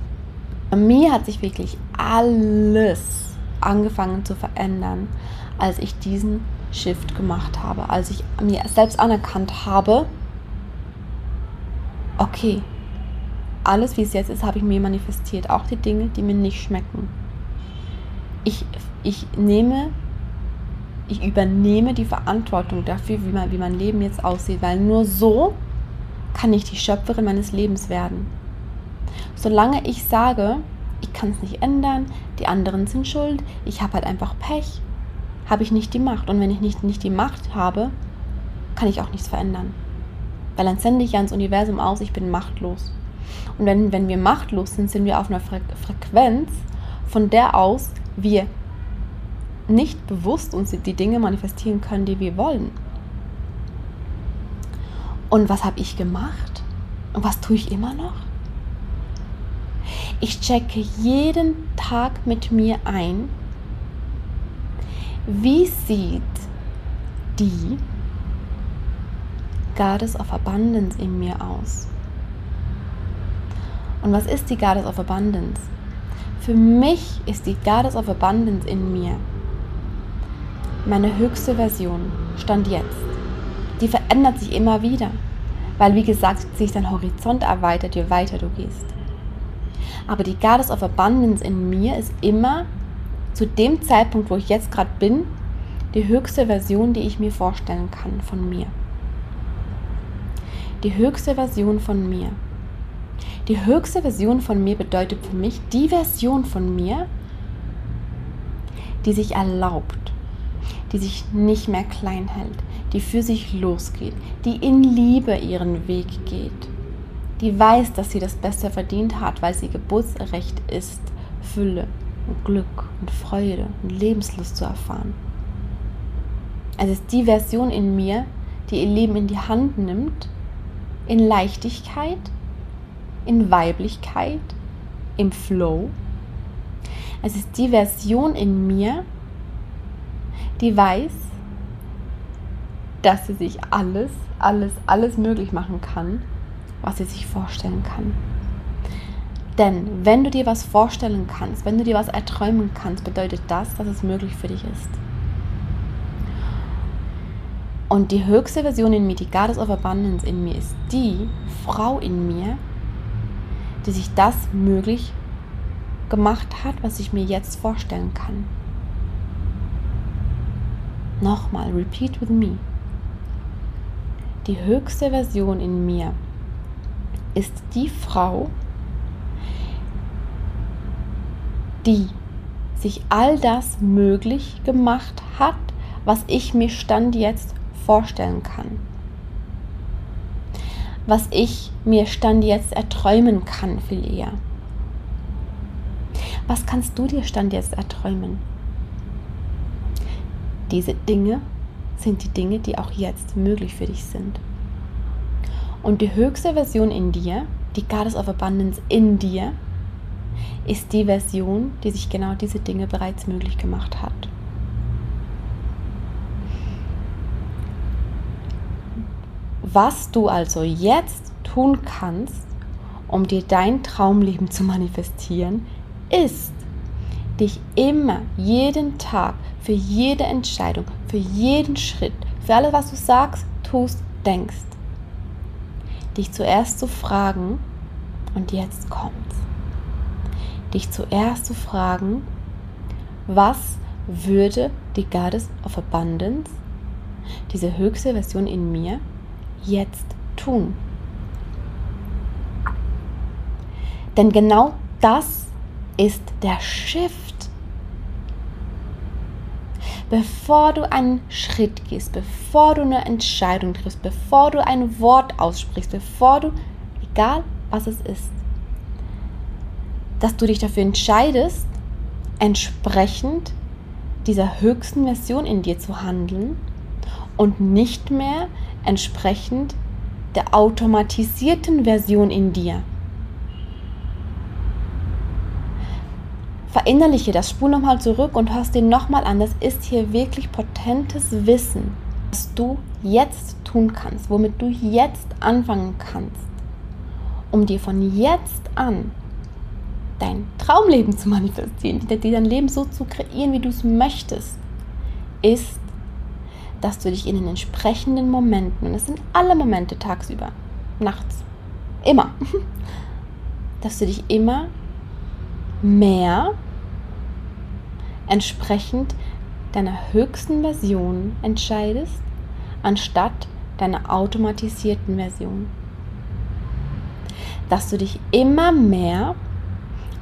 Bei mir hat sich wirklich alles angefangen zu verändern, als ich diesen Shift gemacht habe, als ich mir selbst anerkannt habe, okay, alles wie es jetzt ist, habe ich mir manifestiert. Auch die Dinge, die mir nicht schmecken. Ich, ich nehme, ich übernehme die Verantwortung dafür, wie mein, wie mein Leben jetzt aussieht, weil nur so kann ich die Schöpferin meines Lebens werden. Solange ich sage, ich kann es nicht ändern, die anderen sind schuld, ich habe halt einfach Pech, habe ich nicht die Macht. Und wenn ich nicht, nicht die Macht habe, kann ich auch nichts verändern. Weil dann sende ich ja ins Universum aus, ich bin machtlos. Und wenn, wenn wir machtlos sind, sind wir auf einer Fre Frequenz, von der aus wir nicht bewusst uns die Dinge manifestieren können, die wir wollen. Und was habe ich gemacht? Und was tue ich immer noch? Ich checke jeden Tag mit mir ein, wie sieht die Goddess of Abundance in mir aus? Und was ist die Goddess of Abundance? Für mich ist die Goddess of Abundance in mir meine höchste Version, stand jetzt. Die verändert sich immer wieder, weil wie gesagt sich dein Horizont erweitert, je weiter du gehst. Aber die Goddess of Abundance in mir ist immer zu dem Zeitpunkt, wo ich jetzt gerade bin, die höchste Version, die ich mir vorstellen kann von mir. Die höchste Version von mir. Die höchste Version von mir bedeutet für mich die Version von mir, die sich erlaubt, die sich nicht mehr klein hält, die für sich losgeht, die in Liebe ihren Weg geht, die weiß, dass sie das Beste verdient hat, weil sie Geburtsrecht ist, Fülle und Glück und Freude und Lebenslust zu erfahren. Es ist die Version in mir, die ihr Leben in die Hand nimmt, in Leichtigkeit, in Weiblichkeit, im Flow. Es ist die Version in mir, die weiß, dass sie sich alles, alles, alles möglich machen kann, was sie sich vorstellen kann. Denn wenn du dir was vorstellen kannst, wenn du dir was erträumen kannst, bedeutet das, dass es möglich für dich ist. Und die höchste Version in mir, die Goddess of Abundance in mir, ist die Frau in mir, die sich das möglich gemacht hat, was ich mir jetzt vorstellen kann. Nochmal, repeat with me. Die höchste Version in mir ist die Frau, die sich all das möglich gemacht hat, was ich mir Stand jetzt vorstellen kann. Was ich mir Stand jetzt erträumen kann, viel eher. Was kannst du dir Stand jetzt erträumen? Diese Dinge sind die Dinge, die auch jetzt möglich für dich sind. Und die höchste Version in dir, die Goddess of Abundance in dir, ist die Version, die sich genau diese Dinge bereits möglich gemacht hat. Was du also jetzt tun kannst, um dir dein Traumleben zu manifestieren, ist, dich immer, jeden Tag, für jede Entscheidung, für jeden Schritt, für alles, was du sagst, tust, denkst, dich zuerst zu fragen, und jetzt kommt's, dich zuerst zu fragen, was würde die Goddess of Abundance, diese höchste Version in mir, jetzt tun? Denn genau das ist der Shift. Bevor du einen Schritt gehst, bevor du eine Entscheidung triffst, bevor du ein Wort aussprichst, bevor du, egal was es ist, dass du dich dafür entscheidest, entsprechend dieser höchsten Version in dir zu handeln und nicht mehr entsprechend der automatisierten Version in dir. Verinnerliche das, spul nochmal zurück und hörst dir nochmal an. Das ist hier wirklich potentes Wissen, was du jetzt tun kannst, womit du jetzt anfangen kannst, um dir von jetzt an dein Traumleben zu manifestieren, dir dein Leben so zu kreieren, wie du es möchtest, ist, dass du dich in den entsprechenden Momenten, und es sind alle Momente tagsüber, nachts, immer, <laughs> dass du dich immer mehr entsprechend deiner höchsten Version entscheidest, anstatt deiner automatisierten Version. Dass du dich immer mehr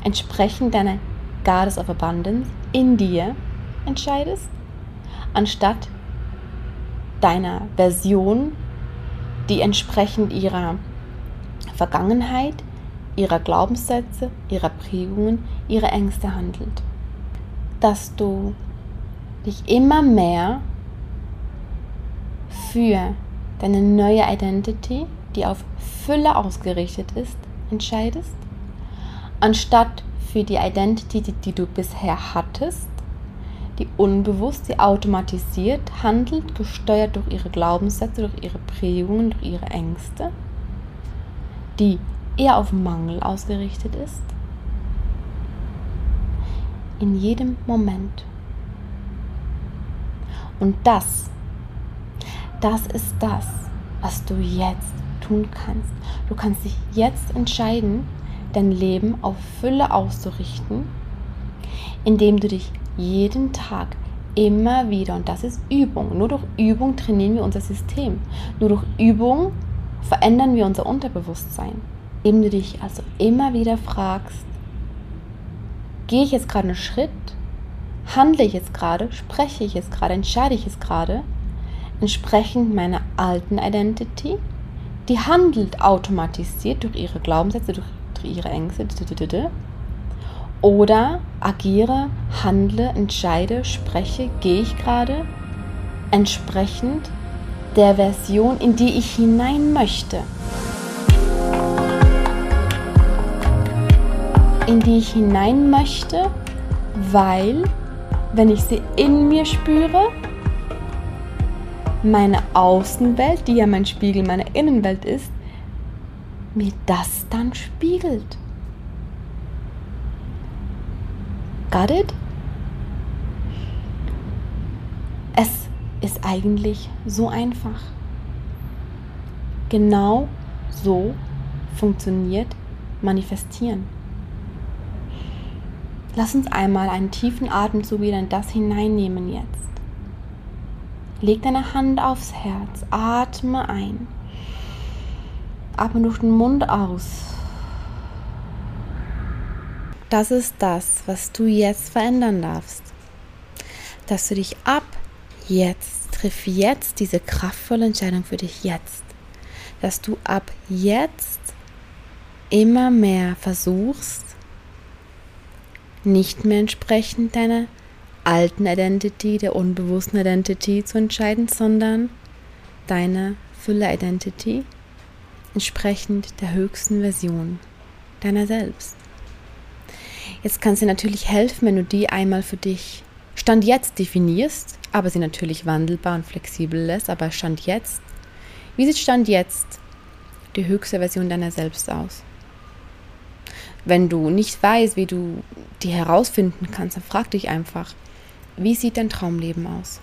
entsprechend deiner Goddess of Abundance in dir entscheidest, anstatt deiner Version, die entsprechend ihrer Vergangenheit, ihrer Glaubenssätze, ihrer Prägungen, ihrer Ängste handelt. Dass du dich immer mehr für deine neue Identity, die auf Fülle ausgerichtet ist, entscheidest, anstatt für die Identity, die, die du bisher hattest, die unbewusst, die automatisiert handelt, gesteuert durch ihre Glaubenssätze, durch ihre Prägungen, durch ihre Ängste, die eher auf Mangel ausgerichtet ist. In jedem Moment. Und das, das ist das, was du jetzt tun kannst. Du kannst dich jetzt entscheiden, dein Leben auf Fülle auszurichten, indem du dich jeden Tag immer wieder, und das ist Übung, nur durch Übung trainieren wir unser System, nur durch Übung verändern wir unser Unterbewusstsein, indem du dich also immer wieder fragst, gehe ich jetzt gerade einen Schritt, handle ich jetzt gerade, spreche ich jetzt gerade, entscheide ich jetzt gerade, entsprechend meiner alten Identity, die handelt automatisiert durch ihre Glaubenssätze, durch ihre Ängste, oder agiere, handle, entscheide, spreche, gehe ich gerade entsprechend der Version, in die ich hinein möchte. In die ich hinein möchte, weil, wenn ich sie in mir spüre, meine Außenwelt, die ja mein Spiegel meiner Innenwelt ist, mir das dann spiegelt. Got? Es ist eigentlich so einfach. Genau so funktioniert Manifestieren. Lass uns einmal einen tiefen Atemzug wieder in das hineinnehmen jetzt. Leg deine Hand aufs Herz, atme ein. Atme durch den Mund aus. Das ist das, was du jetzt verändern darfst. Dass du dich ab jetzt, triff jetzt diese kraftvolle Entscheidung für dich jetzt. Dass du ab jetzt immer mehr versuchst, nicht mehr entsprechend deiner alten Identity, der unbewussten Identity zu entscheiden, sondern deine Fülle Identity entsprechend der höchsten Version deiner selbst. Jetzt kann sie natürlich helfen, wenn du die einmal für dich Stand jetzt definierst, aber sie natürlich wandelbar und flexibel lässt, aber Stand jetzt. Wie sieht Stand jetzt die höchste Version deiner selbst aus? Wenn du nicht weißt, wie du die herausfinden kannst, dann frag dich einfach, wie sieht dein Traumleben aus?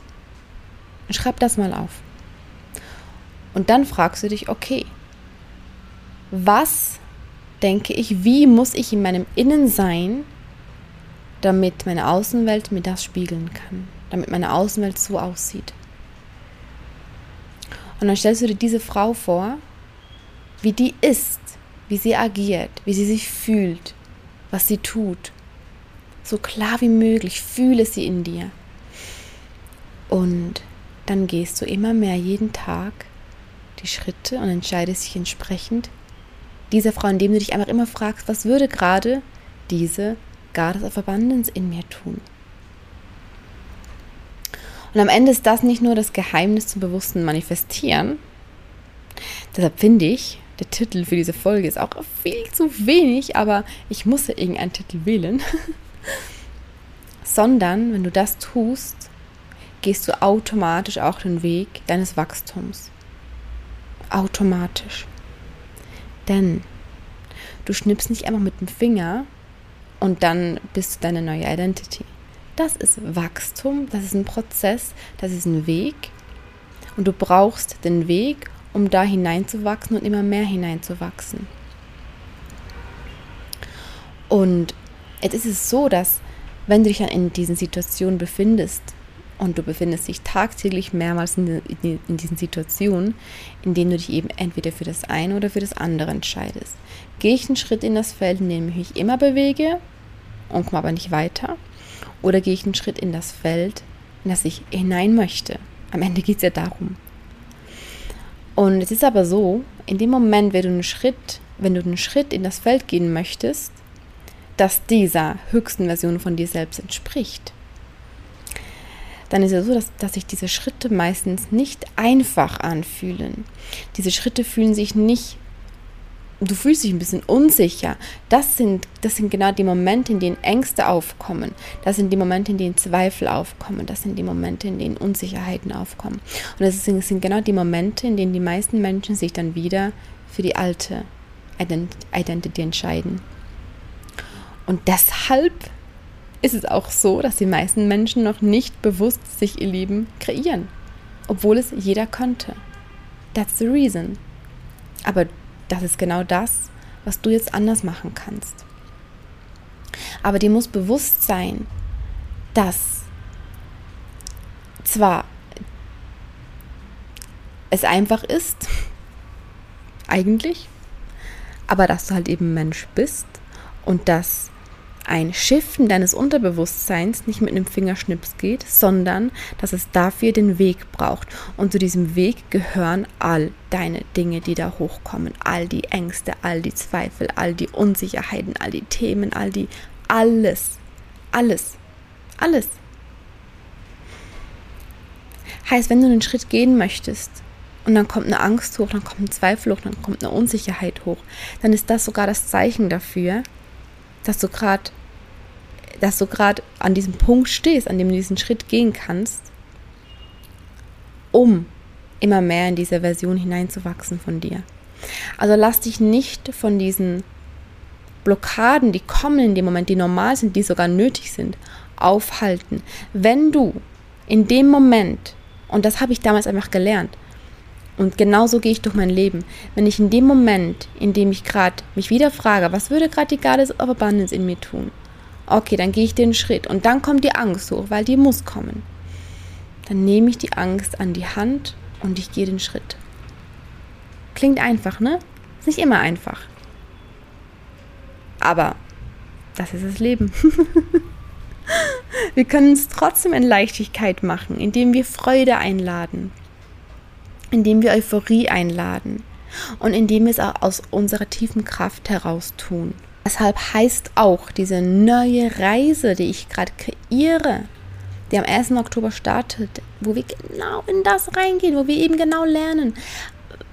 Schreib das mal auf. Und dann fragst du dich, okay, was denke ich, wie muss ich in meinem Innen sein, damit meine Außenwelt mir das spiegeln kann, damit meine Außenwelt so aussieht. Und dann stellst du dir diese Frau vor, wie die ist, wie sie agiert, wie sie sich fühlt, was sie tut. So klar wie möglich, fühle sie in dir. Und dann gehst du immer mehr jeden Tag die Schritte und entscheidest dich entsprechend dieser Frau, indem du dich einfach immer fragst, was würde gerade diese Goddess of Abundance in mir tun? Und am Ende ist das nicht nur das Geheimnis zum bewussten Manifestieren. Deshalb finde ich, der Titel für diese Folge ist auch viel zu wenig, aber ich musste irgendeinen Titel wählen. <laughs> Sondern, wenn du das tust, gehst du automatisch auch den Weg deines Wachstums. Automatisch. Denn du schnippst nicht einfach mit dem Finger und dann bist du deine neue Identity. Das ist Wachstum, das ist ein Prozess, das ist ein Weg. Und du brauchst den Weg, um da hineinzuwachsen und immer mehr hineinzuwachsen. Und jetzt ist es so, dass wenn du dich dann in diesen Situationen befindest, und du befindest dich tagtäglich mehrmals in, in, in, diesen Situationen, in denen du dich eben entweder für das eine oder für das andere entscheidest. Gehe ich einen Schritt in das Feld, in dem ich mich immer bewege und komme aber nicht weiter? Oder gehe ich einen Schritt in das Feld, in das ich hinein möchte? Am Ende geht es ja darum. Und es ist aber so, in dem Moment, wenn du einen Schritt, wenn du einen Schritt in das Feld gehen möchtest, das dieser höchsten Version von dir selbst entspricht, dann ist es so, dass, dass sich diese Schritte meistens nicht einfach anfühlen. Diese Schritte fühlen sich nicht du fühlst dich ein bisschen unsicher. Das sind, das sind genau die Momente, in denen Ängste aufkommen. Das sind die Momente, in denen Zweifel aufkommen. Das sind die Momente, in denen Unsicherheiten aufkommen. Und das sind, das sind genau die Momente, in denen die meisten Menschen sich dann wieder für die alte Identity entscheiden. Und deshalb ist es auch so, dass die meisten Menschen noch nicht bewusst sich ihr Leben kreieren, obwohl es jeder könnte. That's the reason. Aber das ist genau das, was du jetzt anders machen kannst. Aber dir muss bewusst sein, dass zwar es einfach ist, <laughs> eigentlich, aber dass du halt eben Mensch bist und dass ein Shiften deines Unterbewusstseins nicht mit einem Fingerschnips geht, sondern dass es dafür den Weg braucht. Und zu diesem Weg gehören all deine Dinge, die da hochkommen, all die Ängste, all die Zweifel, all die Unsicherheiten, all die Themen, all die alles, alles, alles. Heißt, wenn du einen Schritt gehen möchtest und dann kommt eine Angst hoch, dann kommt ein Zweifel hoch, dann kommt eine Unsicherheit hoch, dann ist das sogar das Zeichen dafür, dass du gerade dass du gerade an diesem Punkt stehst, an dem du diesen Schritt gehen kannst, um immer mehr in diese Version hineinzuwachsen von dir. Also lass dich nicht von diesen Blockaden, die kommen in dem Moment, die normal sind, die sogar nötig sind, aufhalten. Wenn du in dem Moment, und das habe ich damals einfach gelernt, und genauso gehe ich durch mein Leben. Wenn ich in dem Moment, in dem ich gerade mich wieder frage, was würde gerade die Goddess of Abundance in mir tun? Okay, dann gehe ich den Schritt und dann kommt die Angst hoch, weil die muss kommen. Dann nehme ich die Angst an die Hand und ich gehe den Schritt. Klingt einfach, ne? Ist nicht immer einfach. Aber das ist das Leben. <laughs> wir können es trotzdem in Leichtigkeit machen, indem wir Freude einladen, indem wir Euphorie einladen und indem wir es auch aus unserer tiefen Kraft heraus tun. Deshalb heißt auch diese neue Reise, die ich gerade kreiere, die am 1. Oktober startet, wo wir genau in das reingehen, wo wir eben genau lernen,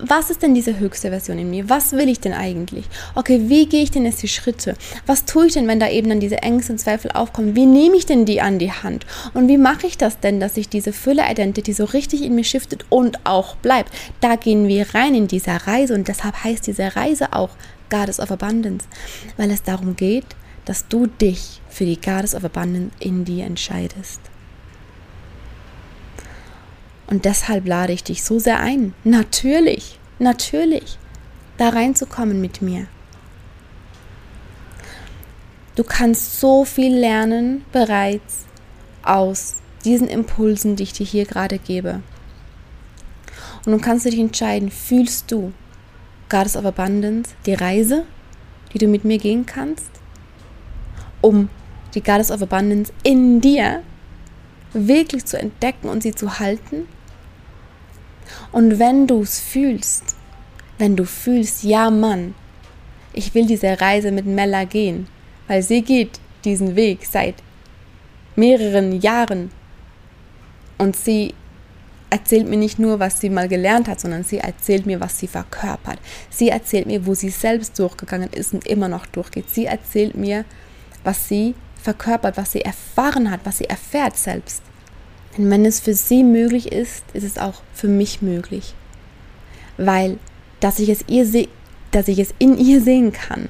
was ist denn diese höchste Version in mir? Was will ich denn eigentlich? Okay, wie gehe ich denn jetzt die Schritte? Was tue ich denn, wenn da eben dann diese Ängste und Zweifel aufkommen? Wie nehme ich denn die an die Hand? Und wie mache ich das denn, dass sich diese Fülle-Identity so richtig in mir shiftet und auch bleibt? Da gehen wir rein in dieser Reise und deshalb heißt diese Reise auch Goddess of Abundance, weil es darum geht, dass du dich für die Goddess of Abundance in dir entscheidest. Und deshalb lade ich dich so sehr ein, natürlich, natürlich, da reinzukommen mit mir. Du kannst so viel lernen bereits aus diesen Impulsen, die ich dir hier gerade gebe. Und nun kannst du dich entscheiden, fühlst du Goddess of Abundance die Reise, die du mit mir gehen kannst, um die Goddess of Abundance in dir wirklich zu entdecken und sie zu halten? Und wenn du es fühlst, wenn du fühlst, ja Mann, ich will diese Reise mit Mella gehen, weil sie geht diesen Weg seit mehreren Jahren und sie erzählt mir nicht nur, was sie mal gelernt hat, sondern sie erzählt mir, was sie verkörpert. Sie erzählt mir, wo sie selbst durchgegangen ist und immer noch durchgeht. Sie erzählt mir, was sie verkörpert, was sie erfahren hat, was sie erfährt selbst. Denn wenn es für sie möglich ist, ist es auch für mich möglich. Weil, dass ich es, ihr se dass ich es in ihr sehen kann,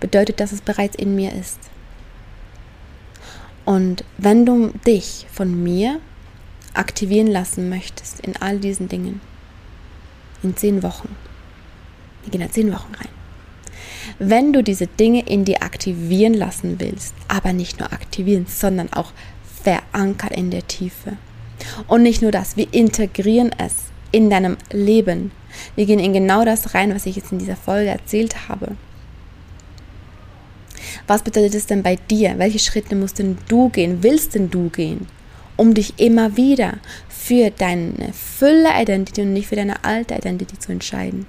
bedeutet, dass es bereits in mir ist. Und wenn du dich von mir aktivieren lassen möchtest in all diesen Dingen, in zehn Wochen, wir gehen da zehn Wochen rein, wenn du diese Dinge in dir aktivieren lassen willst, aber nicht nur aktivieren, sondern auch verankert in der Tiefe. Und nicht nur das, wir integrieren es in deinem Leben. Wir gehen in genau das rein, was ich jetzt in dieser Folge erzählt habe. Was bedeutet es denn bei dir? Welche Schritte musst denn du gehen? Willst denn du gehen? Um dich immer wieder für deine Fülle Identity und nicht für deine alte Identity zu entscheiden.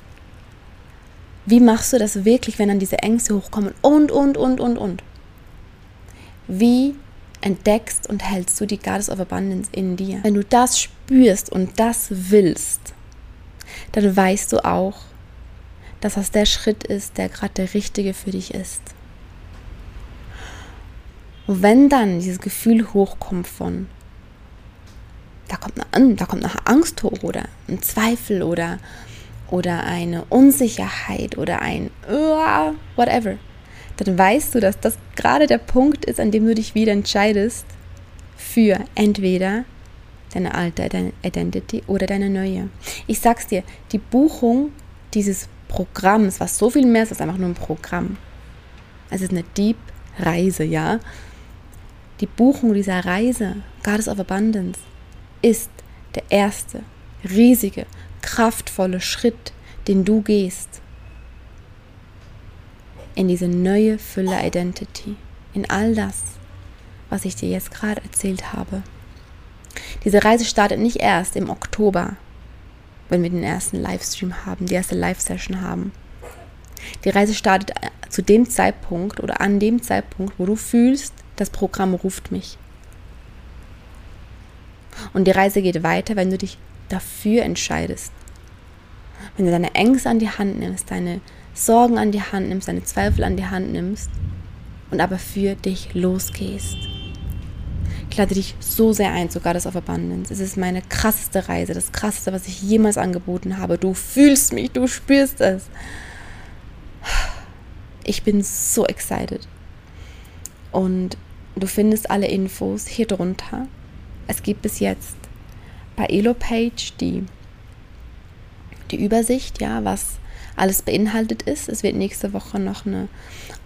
Wie machst du das wirklich, wenn dann diese Ängste hochkommen und, und, und, und, und? Wie entdeckst und hältst du die Goddess of Abundance in dir? Wenn du das spürst und das willst, dann weißt du auch, dass das der Schritt ist, der gerade der richtige für dich ist. Und wenn dann dieses Gefühl hochkommt von, da kommt eine, da kommt nachher Angst hoch oder ein Zweifel oder, oder eine Unsicherheit oder ein whatever, dann weißt du, dass das gerade der Punkt ist, an dem du dich wieder entscheidest für entweder deine alte Identity oder deine neue. Ich sag's dir, die Buchung dieses Programms, was so viel mehr ist als einfach nur ein Programm. Es ist eine Deep Reise, ja. Die Buchung dieser Reise, Goddess of Abundance, ist der erste riesige, kraftvolle Schritt, den du gehst in diese neue Fülle Identity, in all das, was ich dir jetzt gerade erzählt habe. Diese Reise startet nicht erst im Oktober, wenn wir den ersten Livestream haben, die erste Live-Session haben. Die Reise startet zu dem Zeitpunkt oder an dem Zeitpunkt, wo du fühlst, das Programm ruft mich. Und die Reise geht weiter, wenn du dich dafür entscheidest. Wenn du deine Ängste an die Hand nimmst, deine Sorgen an die Hand nimmst, deine Zweifel an die Hand nimmst und aber für dich losgehst. Ich lade dich so sehr ein, sogar das auf Abundance. Es ist meine krasseste Reise, das krasseste, was ich jemals angeboten habe. Du fühlst mich, du spürst es. Ich bin so excited. Und du findest alle Infos hier drunter. Es gibt bis jetzt bei Elo-Page die, die Übersicht, ja, was alles beinhaltet ist. Es wird nächste Woche noch eine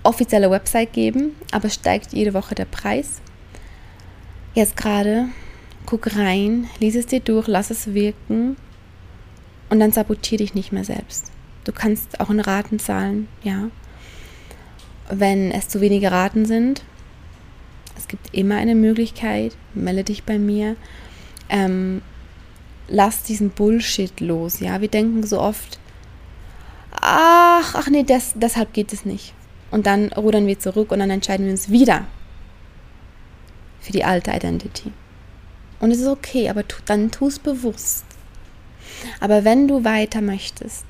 offizielle Website geben, aber steigt jede Woche der Preis. Jetzt gerade guck rein, lies es dir durch, lass es wirken und dann sabotier dich nicht mehr selbst. Du kannst auch in Raten zahlen, ja. Wenn es zu wenige Raten sind, es gibt immer eine Möglichkeit, melde dich bei mir. Ähm, lass diesen Bullshit los, ja. Wir denken so oft, ach, ach nee, das, deshalb geht es nicht. Und dann rudern wir zurück und dann entscheiden wir uns wieder für die alte Identity. Und es ist okay, aber tu, dann tu es bewusst. Aber wenn du weiter möchtest,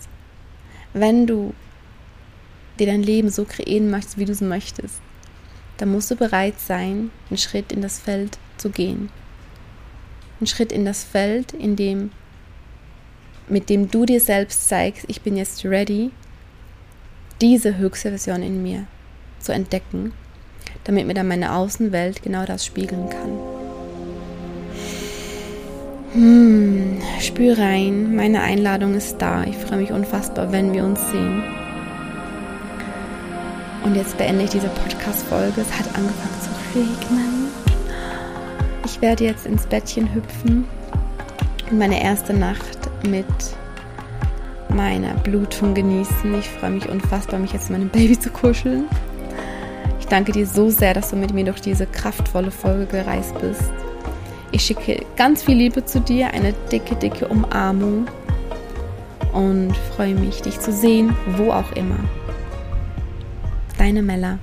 wenn du dir dein Leben so kreieren möchtest, wie du es möchtest, dann musst du bereit sein, einen Schritt in das Feld zu gehen. Einen Schritt in das Feld, in dem mit dem du dir selbst zeigst, ich bin jetzt ready, diese höchste Version in mir zu entdecken, damit mir dann meine Außenwelt genau das spiegeln kann. Hm, spür rein, meine Einladung ist da. Ich freue mich unfassbar, wenn wir uns sehen. Und jetzt beende ich diese Podcast-Folge. Es hat angefangen zu regnen. Ich werde jetzt ins Bettchen hüpfen und meine erste Nacht mit meiner Blutung genießen. Ich freue mich unfassbar, mich jetzt mit meinem Baby zu kuscheln. Ich danke dir so sehr, dass du mit mir durch diese kraftvolle Folge gereist bist. Ich schicke ganz viel Liebe zu dir, eine dicke, dicke Umarmung und freue mich, dich zu sehen, wo auch immer. Deine Mella.